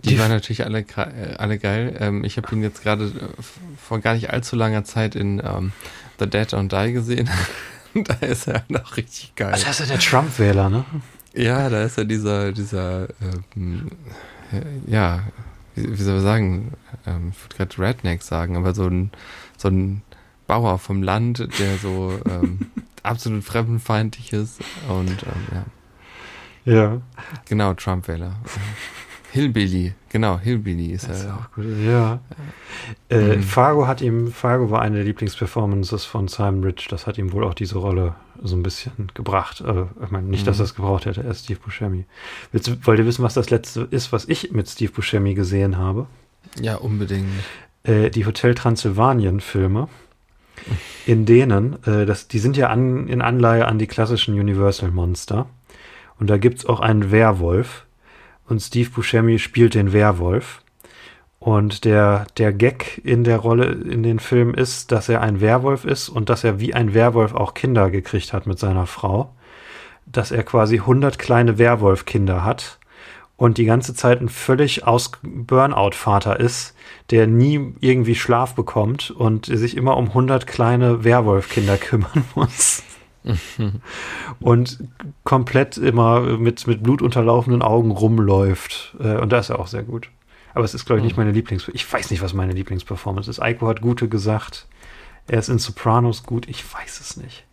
Die, Die- waren natürlich alle, äh, alle geil. Ähm, ich habe ihn jetzt gerade äh, vor gar nicht allzu langer Zeit in ähm, The Dead Don't Die gesehen. <laughs> da ist er noch richtig geil. Also das ist ja der Trump-Wähler, ne? Ja, da ist ja dieser, dieser, ähm, äh, ja, wie, wie soll man sagen, ähm, ich würde gerade Redneck sagen, aber so ein, so ein Bauer vom Land, der so ähm, <laughs> absolut fremdenfeindlich ist und ähm, ja, Ja. genau, Trump-Wähler. Hillbilly, genau, Hillbilly ist Das ist er. auch gut. Ja. Äh, Mhm. Fargo hat ihm, Fargo war eine der Lieblingsperformances von Simon Rich. Das hat ihm wohl auch diese Rolle so ein bisschen gebracht. Äh, ich meine, nicht, dass Mhm. er es gebraucht hätte, er ist Steve Buscemi. Willst, wollt ihr wissen, was das letzte ist, was ich mit Steve Buscemi gesehen habe? Ja, unbedingt. Äh, die Hotel Transylvanien-Filme, in denen, äh, das, die sind ja an, in Anleihe an die klassischen Universal-Monster. Und da gibt's auch einen Werwolf. Und Steve Buscemi spielt den Werwolf. Und der, der Gag in der Rolle in den Filmen ist, dass er ein Werwolf ist und dass er wie ein Werwolf auch Kinder gekriegt hat mit seiner Frau. dass er quasi 100 kleine Werwolf-Kinder hat und die ganze Zeit ein völlig aus Burnout-Vater ist, der nie irgendwie Schlaf bekommt und sich immer um 100 kleine Werwolf-Kinder <laughs> kümmern muss. <laughs> und komplett immer mit, mit blutunterlaufenden Augen rumläuft. Äh, und da ist er auch sehr gut. Aber es ist, glaube ich, nicht meine Lieblings... Ich weiß nicht, was meine Lieblingsperformance ist. Eiko hat gute gesagt. Er ist in Sopranos gut. Ich weiß es nicht.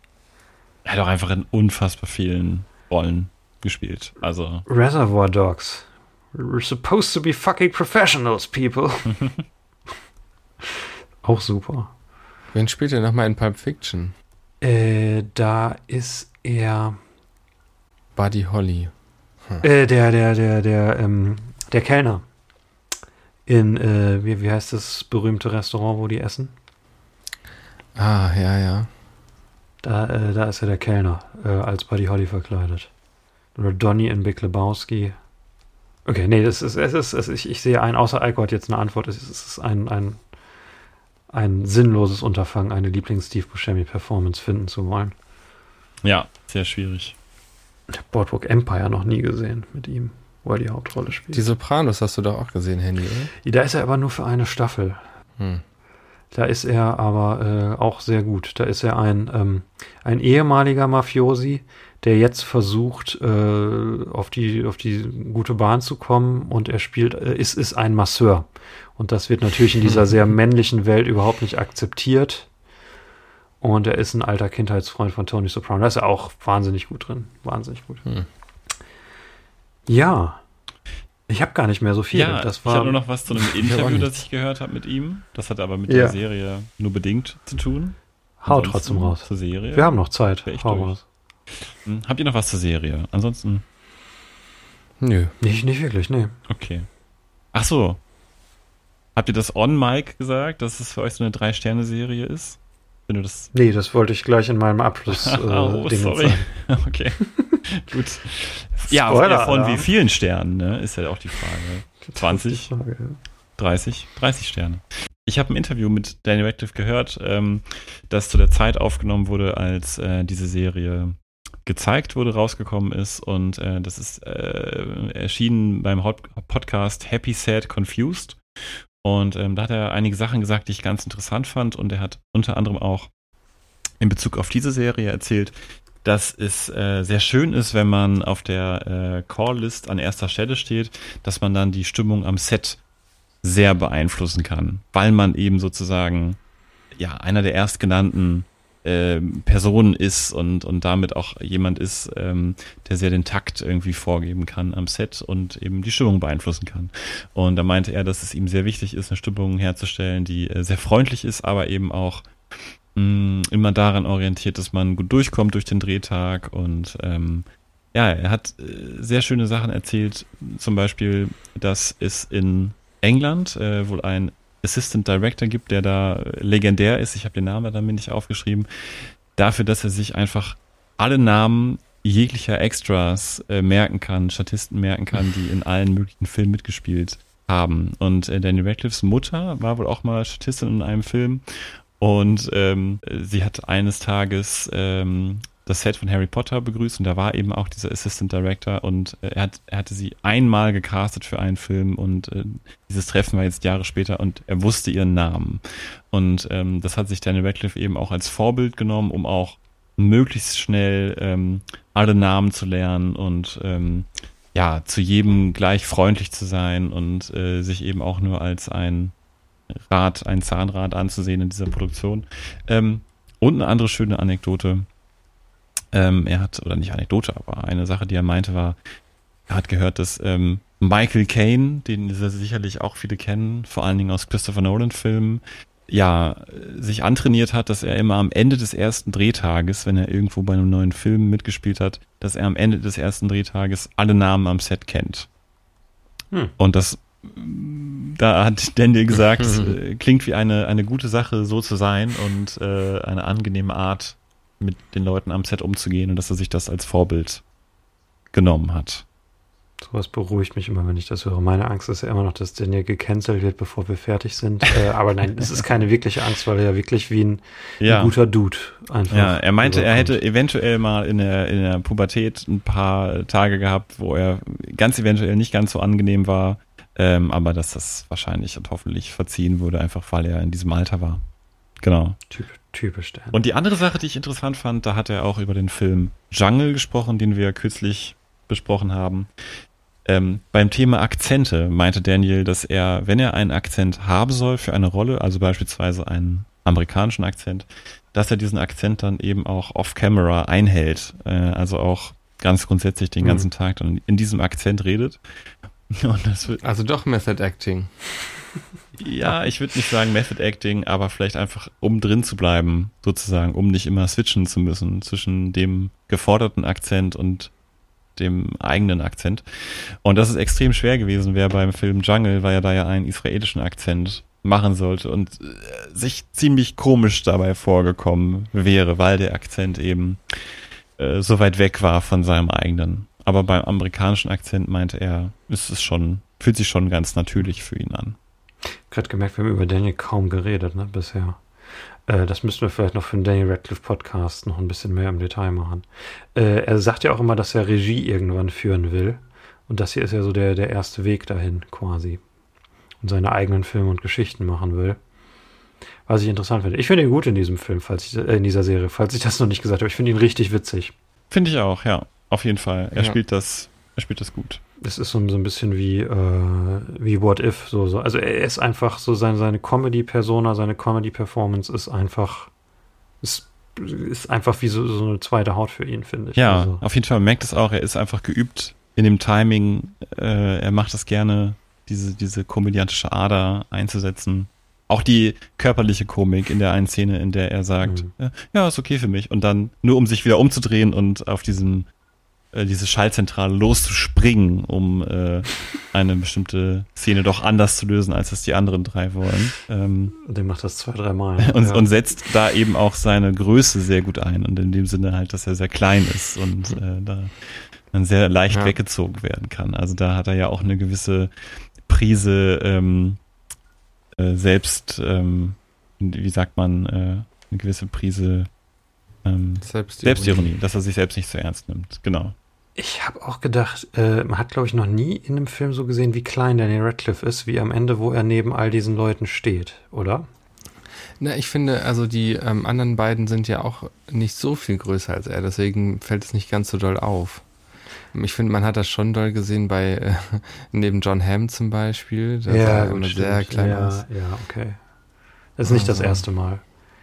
Er hat auch einfach in unfassbar vielen Rollen gespielt. Also. Reservoir Dogs. We're supposed to be fucking professionals, people. <laughs> auch super. Wen spielt er nochmal in Pulp Fiction? Äh, da ist er. Buddy Holly. Hm. Äh, der, der, der, der, ähm, der Kellner. In, äh, wie, wie heißt das berühmte Restaurant, wo die essen? Ah, ja, ja. Da, äh, da ist er der Kellner, äh, als Buddy Holly verkleidet. Oder Donny in Big Lebowski. Okay, nee, das ist, es ist, es ist ich, ich sehe ein, außer Alko hat jetzt eine Antwort, es ist, es ist ein, ein, ein sinnloses Unterfangen, eine Lieblings-Steve Buscemi-Performance finden zu wollen. Ja, sehr schwierig. Ich habe Boardwalk Empire noch nie gesehen mit ihm, wo er die Hauptrolle spielt. Die Sopranos hast du doch auch gesehen, Handy, oder? Da ist er aber nur für eine Staffel. Hm. Da ist er aber äh, auch sehr gut. Da ist er ein, ähm, ein ehemaliger Mafiosi, der jetzt versucht, äh, auf, die, auf die gute Bahn zu kommen und er spielt, äh, ist, ist ein Masseur. Und das wird natürlich in dieser <laughs> sehr männlichen Welt überhaupt nicht akzeptiert. Und er ist ein alter Kindheitsfreund von Tony Soprano. Da ist er auch wahnsinnig gut drin. Wahnsinnig gut. Hm. Ja. Ich habe gar nicht mehr so viel. Ja, das war, ich habe nur noch was zu einem <laughs> Interview, das ich gehört habe mit ihm. Das hat aber mit ja. der Serie nur bedingt zu tun. Hau trotzdem raus. Zur Serie. Wir haben noch Zeit. Hau raus. Hm, habt ihr noch was zur Serie? Ansonsten. Nö. Nicht, nicht wirklich, nee. Okay. Ach so. Habt ihr das on Mike gesagt, dass es für euch so eine Drei-Sterne-Serie ist? Wenn du das. Nee, das wollte ich gleich in meinem Abschluss. <laughs> Äh, oh, sorry. <laughs> okay. <laughs> Gut. Ja, Spoiler, von wie vielen Sternen, ne? Ist ja auch die Frage. 20? Die Frage, ja. 30? 30 Sterne. Ich habe ein Interview mit Daniel Radcliffe gehört, ähm, das zu der Zeit aufgenommen wurde, als äh, diese Serie gezeigt wurde, rausgekommen ist. Und äh, das ist äh, erschienen beim Podcast Happy, Sad, Confused. Und ähm, da hat er einige Sachen gesagt, die ich ganz interessant fand. Und er hat unter anderem auch in Bezug auf diese Serie erzählt, dass es äh, sehr schön ist, wenn man auf der äh, Call-List an erster Stelle steht, dass man dann die Stimmung am Set sehr beeinflussen kann, weil man eben sozusagen ja einer der erstgenannten äh, Personen ist und, und damit auch jemand ist, ähm, der sehr den Takt irgendwie vorgeben kann am Set und eben die Stimmung beeinflussen kann. Und da meinte er, dass es ihm sehr wichtig ist, eine Stimmung herzustellen, die äh, sehr freundlich ist, aber eben auch mh, mm, immer daran orientiert, dass man gut durchkommt durch den Drehtag und ähm, ja, er hat äh, sehr schöne Sachen erzählt, zum Beispiel, dass es in England äh, wohl ein Assistant Director gibt, der da legendär ist. Ich habe den Namen dann mir nicht aufgeschrieben. Dafür, dass er sich einfach alle Namen jeglicher Extras äh, merken kann, Statisten merken kann, die in allen möglichen Filmen mitgespielt haben. Und äh, Daniel Radcliffes Mutter war wohl auch mal Statistin in einem Film. Und ähm, sie hat eines Tages ähm, das Set von Harry Potter begrüßt und da war eben auch dieser Assistant Director und äh, er, hat, er hatte sie einmal gecastet für einen Film und äh, dieses Treffen war jetzt Jahre später und er wusste ihren Namen. Und ähm, das hat sich Daniel Radcliffe eben auch als Vorbild genommen, um auch möglichst schnell ähm, alle Namen zu lernen und ähm, ja, zu jedem gleich freundlich zu sein und äh, sich eben auch nur als ein Rad, ein Zahnrad anzusehen in dieser Produktion. Ähm, und eine andere schöne Anekdote ähm, er hat, oder nicht Anekdote, aber eine Sache, die er meinte, war, er hat gehört, dass ähm, Michael Caine, den sicherlich auch viele kennen, vor allen Dingen aus Christopher Nolan-Filmen, ja, sich antrainiert hat, dass er immer am Ende des ersten Drehtages, wenn er irgendwo bei einem neuen Film mitgespielt hat, dass er am Ende des ersten Drehtages alle Namen am Set kennt. Hm. Und das, da hat Daniel gesagt, <laughs> äh, klingt wie eine, eine gute Sache, so zu sein und äh, eine angenehme Art, mit den Leuten am Set umzugehen und dass er sich das als Vorbild genommen hat. Sowas beruhigt mich immer, wenn ich das höre. Meine Angst ist ja immer noch, dass Daniel gecancelt wird, bevor wir fertig sind. <laughs> äh, aber nein, es ist keine wirkliche Angst, weil er ja wirklich wie ein, Ja. ein guter Dude einfach. Ja, er meinte, er hätte eventuell mal in der, in der Pubertät ein paar Tage gehabt, wo er ganz eventuell nicht ganz so angenehm war, ähm, aber dass das wahrscheinlich und hoffentlich verziehen wurde, einfach weil er in diesem Alter war. Genau. Typ, typisch Dan. Und die andere Sache, die ich interessant fand, da hat er auch über den Film Jungle gesprochen, den wir kürzlich besprochen haben. Ähm, beim Thema Akzente meinte Daniel, dass er, wenn er einen Akzent haben soll für eine Rolle, also beispielsweise einen amerikanischen Akzent, dass er diesen Akzent dann eben auch off-camera einhält. Äh, also auch ganz grundsätzlich den Mhm. ganzen Tag dann in diesem Akzent redet. <laughs> Und das wird, Also doch Method Acting. ja, ich würde nicht sagen Method Acting, aber vielleicht einfach, um drin zu bleiben, sozusagen, um nicht immer switchen zu müssen zwischen dem geforderten Akzent und dem eigenen Akzent. Und das ist extrem schwer gewesen wäre beim Film Jungle, weil er da ja einen israelischen Akzent machen sollte und äh, sich ziemlich komisch dabei vorgekommen wäre, weil der Akzent eben äh, so weit weg war von seinem eigenen. Aber beim amerikanischen Akzent meinte er, ist es schon, fühlt sich schon ganz natürlich für ihn an. gerade gemerkt, wir haben über Daniel kaum geredet, ne, bisher. Äh, das müssten wir vielleicht noch für den Daniel Radcliffe Podcast noch ein bisschen mehr im Detail machen. Äh, er sagt ja auch immer, dass er Regie irgendwann führen will. Und das hier ist ja so der, der erste Weg dahin, quasi. Und seine eigenen Filme und Geschichten machen will. Was ich interessant finde. Ich finde ihn gut in diesem Film, falls ich, äh, in dieser Serie, falls ich das noch nicht gesagt habe. Ich finde ihn richtig witzig. Finde ich auch, ja. Auf jeden Fall. Er Ja. spielt das, er spielt das gut. Es ist so, so ein bisschen wie, äh, wie What If. So, so. Also er ist einfach so seine, seine Comedy-Persona, seine Comedy-Performance ist einfach, ist, ist einfach wie so, so eine zweite Haut für ihn, finde ich. Ja, Also, auf jeden Fall. Man merkt es auch, er ist einfach geübt in dem Timing. Äh, er macht es gerne, diese, diese komödiantische Ader einzusetzen. Auch die körperliche Komik in der einen Szene, in der er sagt, Mhm. äh, ja, ist okay für mich. Und dann nur um sich wieder umzudrehen und auf diesen, äh, diese Schallzentrale loszuspringen, um äh, eine bestimmte Szene doch anders zu lösen, als es die anderen drei wollen. Ähm, der macht das zwei, drei Mal. <laughs> und, ja. und setzt da eben auch seine Größe sehr gut ein und in dem Sinne halt, dass er sehr klein ist und äh, da dann sehr leicht Ja. weggezogen werden kann. Also da hat er ja auch eine gewisse Prise ähm, äh, selbst, ähm, wie sagt man, äh, eine gewisse Prise ähm, Selbstironie. Selbstironie, dass er sich selbst nicht zu ernst nimmt. Genau. Ich habe auch gedacht, äh, man hat, glaube ich, noch nie in einem Film so gesehen, wie klein Daniel Radcliffe ist, wie am Ende, wo er neben all diesen Leuten steht, oder? Na, ich finde, also die ähm, anderen beiden sind ja auch nicht so viel größer als er, deswegen fällt es nicht ganz so doll auf. Ich finde, man hat das schon doll gesehen bei äh, <laughs> neben John Hamm zum Beispiel. Da er immer stimmt. sehr klein ja, aus. Ja, okay. Das ist nicht das Also. erste Mal.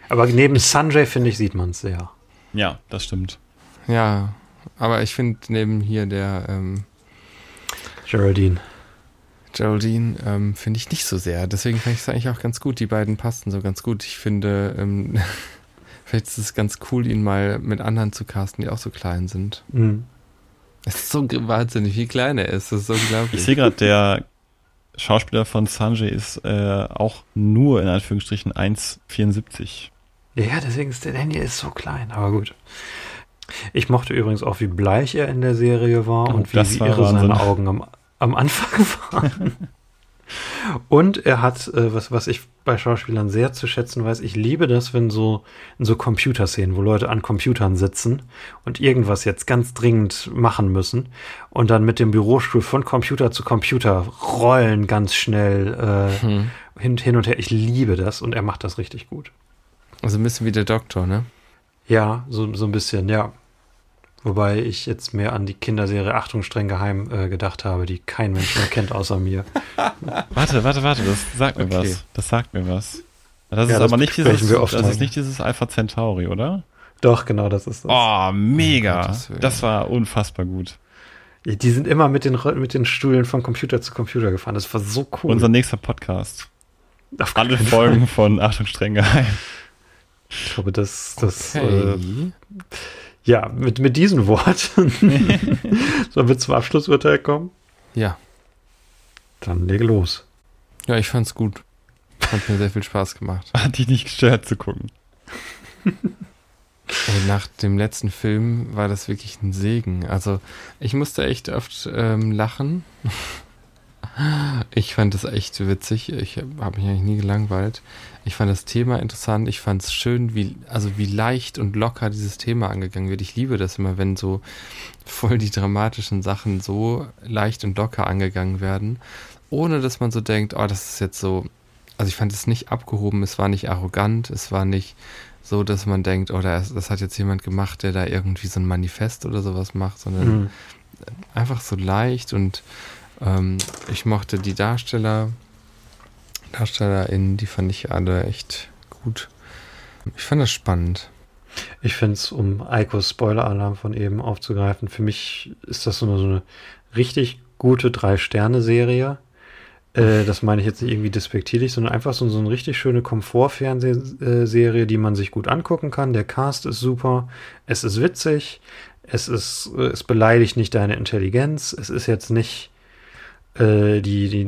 Aber neben Sanjay, finde ich, sieht man es sehr. Ja, das stimmt. Ja, aber ich finde neben hier der ähm, Geraldine. Geraldine ähm, finde ich nicht so sehr. Deswegen fand ich es eigentlich auch ganz gut. Die beiden passten so ganz gut. Ich finde, ähm, <laughs> vielleicht ist es ganz cool, ihn mal mit anderen zu casten, die auch so klein sind. Mhm. Es ist so wahnsinnig, wie klein er ist. Das ist so unglaublich. Ich sehe gerade, der Schauspieler von Sanjay ist äh, auch nur in Anführungsstrichen 1,74. Ja, deswegen ist der Daniel ist so klein, aber gut. Ich mochte übrigens auch, wie bleich er in der Serie war Oh, und wie, wie war irre Wahnsinn. seine Augen am, am Anfang <laughs> waren. und er hat, äh, was, was ich bei Schauspielern sehr zu schätzen weiß, ich liebe das, wenn so in so Computerszenen, wo Leute an Computern sitzen und irgendwas jetzt ganz dringend machen müssen und dann mit dem Bürostuhl von Computer zu Computer rollen ganz schnell äh, Hm. hin, hin und her. Ich liebe das und er macht das richtig gut. Also ein bisschen wie der Doktor, ne? Ja, so, so ein bisschen, ja. Wobei ich jetzt mehr an die Kinderserie Achtung streng geheim äh, gedacht habe, die kein Mensch mehr kennt außer mir. <laughs> Warte, warte, warte, das sagt mir Okay. was. Das sagt mir was. Das Ja, ist das aber nicht dieses, wir oft das ist nicht dieses Alpha Centauri, oder? Doch, genau, das ist das. Oh, mega. Willen. Das war unfassbar gut. Ja, Die sind immer mit den, mit den Stühlen von Computer zu Computer gefahren. Das war so cool. Unser nächster Podcast. Auf Alle Folgen von Achtung streng geheim. Ich glaube, das, das Okay. äh, ja, mit, mit diesen Worten <laughs> sollen wir zum Abschlussurteil kommen. ja. Dann lege los. Ja, ich fand's gut. Hat mir sehr viel Spaß gemacht. <laughs> Hat dich nicht gestört zu gucken. <laughs> Ey, nach dem letzten Film war das wirklich ein Segen. Also ich musste echt oft ähm, lachen. Ich fand das echt witzig. Ich habe mich eigentlich nie gelangweilt. Ich fand das Thema interessant. Ich fand es schön, wie, also wie leicht und locker dieses Thema angegangen wird. Ich liebe das immer, wenn so voll die dramatischen Sachen so leicht und locker angegangen werden, ohne dass man so denkt, oh, das ist jetzt so. Also ich fand es nicht abgehoben, es war nicht arrogant, es war nicht so, dass man denkt, oh, das, das hat jetzt jemand gemacht, der da irgendwie so ein Manifest oder sowas macht, sondern Mhm. einfach so leicht und ähm, ich mochte die Darsteller, DarstellerInnen, die fand ich alle echt gut. Ich fand das spannend. Ich finde es, um Eikos Spoiler-Alarm von eben aufzugreifen, für mich ist das so eine, so eine richtig gute Drei-Sterne-Serie. Äh, das meine ich jetzt nicht irgendwie despektierlich, sondern einfach so, so eine richtig schöne Komfort-Fernsehserie, die man sich gut angucken kann. Der Cast ist super, es ist witzig, es ist, äh, es beleidigt nicht deine Intelligenz, es ist jetzt nicht äh, die, die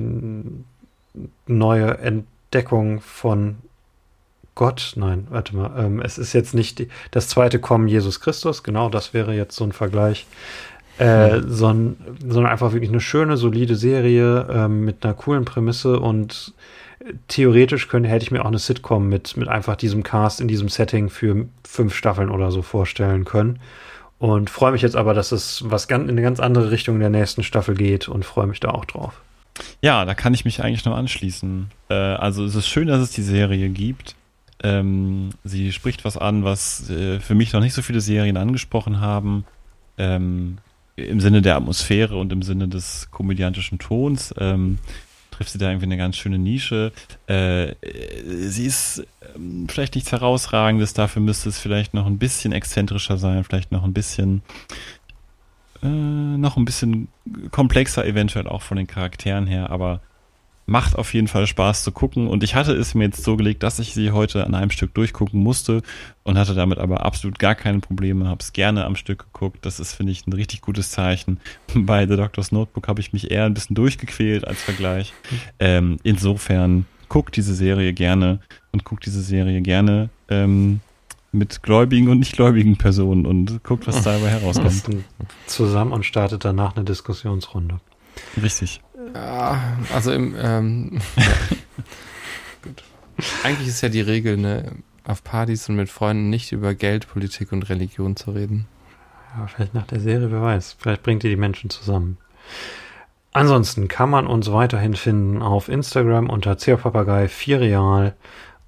neue Entdeckung von Gott, nein, warte mal, ähm, es ist jetzt nicht die, das zweite Kommen Jesus Christus, genau, das wäre jetzt so ein Vergleich, äh, sondern, sondern einfach wirklich eine schöne, solide Serie ähm, mit einer coolen Prämisse und theoretisch könnte, hätte ich mir auch eine Sitcom mit, mit einfach diesem Cast in diesem Setting für fünf Staffeln oder so vorstellen können. Und freue mich jetzt aber, dass es was ganz, in eine ganz andere Richtung in der nächsten Staffel geht und freue mich da auch drauf. Ja, da kann ich mich eigentlich noch anschließen. Äh, also es ist schön, dass es die Serie gibt. Ähm, sie spricht was an, was äh, für mich noch nicht so viele Serien angesprochen haben. Ähm, Im Sinne der Atmosphäre und im Sinne des komödiantischen Tons. Ähm, trifft sie da irgendwie eine ganz schöne Nische. Äh, sie ist ähm, vielleicht nichts Herausragendes, dafür müsste es vielleicht noch ein bisschen exzentrischer sein, vielleicht noch ein bisschen äh, noch ein bisschen komplexer eventuell auch von den Charakteren her, aber macht auf jeden Fall Spaß zu gucken und ich hatte es mir jetzt so gelegt, dass ich sie heute an einem Stück durchgucken musste und hatte damit aber absolut gar keine Probleme, habe es gerne am Stück geguckt. Das ist, finde ich, ein richtig gutes Zeichen. <laughs> Bei The Doctor's Notebook habe ich mich eher ein bisschen durchgequält als Vergleich. Ähm, insofern guckt diese Serie gerne und guckt diese Serie gerne ähm, mit gläubigen und nicht gläubigen Personen und guckt, was dabei <laughs> herauskommt. Zusammen und startet danach eine Diskussionsrunde. Richtig. Ja, also im, ähm, <laughs> gut. Eigentlich ist ja die Regel, ne, auf Partys und mit Freunden nicht über Geld, Politik und Religion zu reden. Ja, vielleicht nach der Serie, wer weiß. Vielleicht bringt ihr die Menschen zusammen. Ansonsten kann man uns weiterhin finden auf Instagram unter Papagei 4 Real,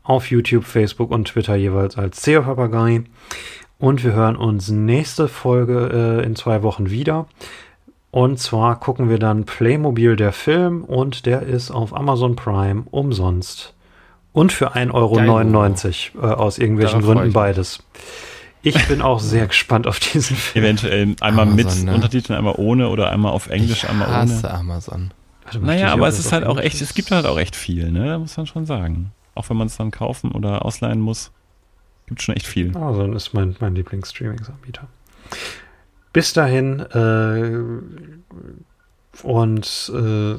auf YouTube, Facebook und Twitter jeweils als Papagei. Und wir hören uns nächste Folge äh, in zwei Wochen wieder. Und zwar gucken wir dann Playmobil der Film und der ist auf Amazon Prime umsonst. Und für 1,99 Euro äh, aus irgendwelchen Darauf Gründen beides. Ich bin auch sehr <laughs> gespannt auf diesen Film. Eventuell einmal mit Amazon, ne? Untertiteln, einmal ohne oder einmal auf Englisch, ich einmal hasse ohne. Amazon. Warte Naja, aber es ist halt auch echt, es gibt halt auch echt viel, ne? Da muss man schon sagen. Auch wenn man es dann kaufen oder ausleihen muss, gibt schon echt viel. Amazon ist mein, mein Lieblings-Streaming-Anbieter. Bis dahin, äh, und äh,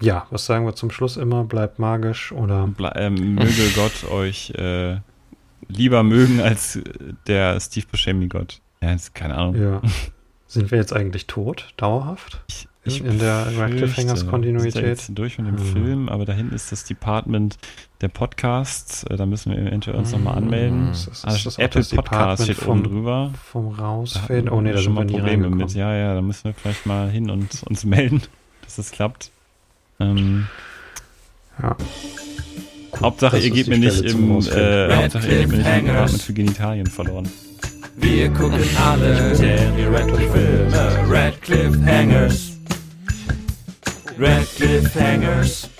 ja, was sagen wir zum Schluss immer? Bleibt magisch oder Ble ähm, möge <laughs> Gott euch äh, lieber mögen als der Steve Buscemi-Gott. Ja, ist, keine Ahnung. ja. Sind wir jetzt eigentlich tot, dauerhaft? Ich, In- in der Radcliffe Hangers Kontinuität? jetzt durch mit dem Hm. Film, aber da hinten ist das Department der Podcasts. Äh, Da müssen wir eventuell uns nochmal anmelden. Das ist- Also ist das Apple das Podcast steht oben vom- drüber. Vom Rausfaden? hatten Oh nee, da schon sind mal wir nie Probleme mit. Ja, ja, da müssen wir vielleicht mal hin und uns melden, <laughs> dass es klappt. Ähm, Ja. Hauptsache, Das ihr gebt die mir nicht im, Rausfinden. äh, Hauptsache, ihr gebt mir nicht im. Department für Genitalien verloren. Wir gucken alle Daniel Radcliffe Filme. Radcliffe Hangers. Radcliffe Hangers.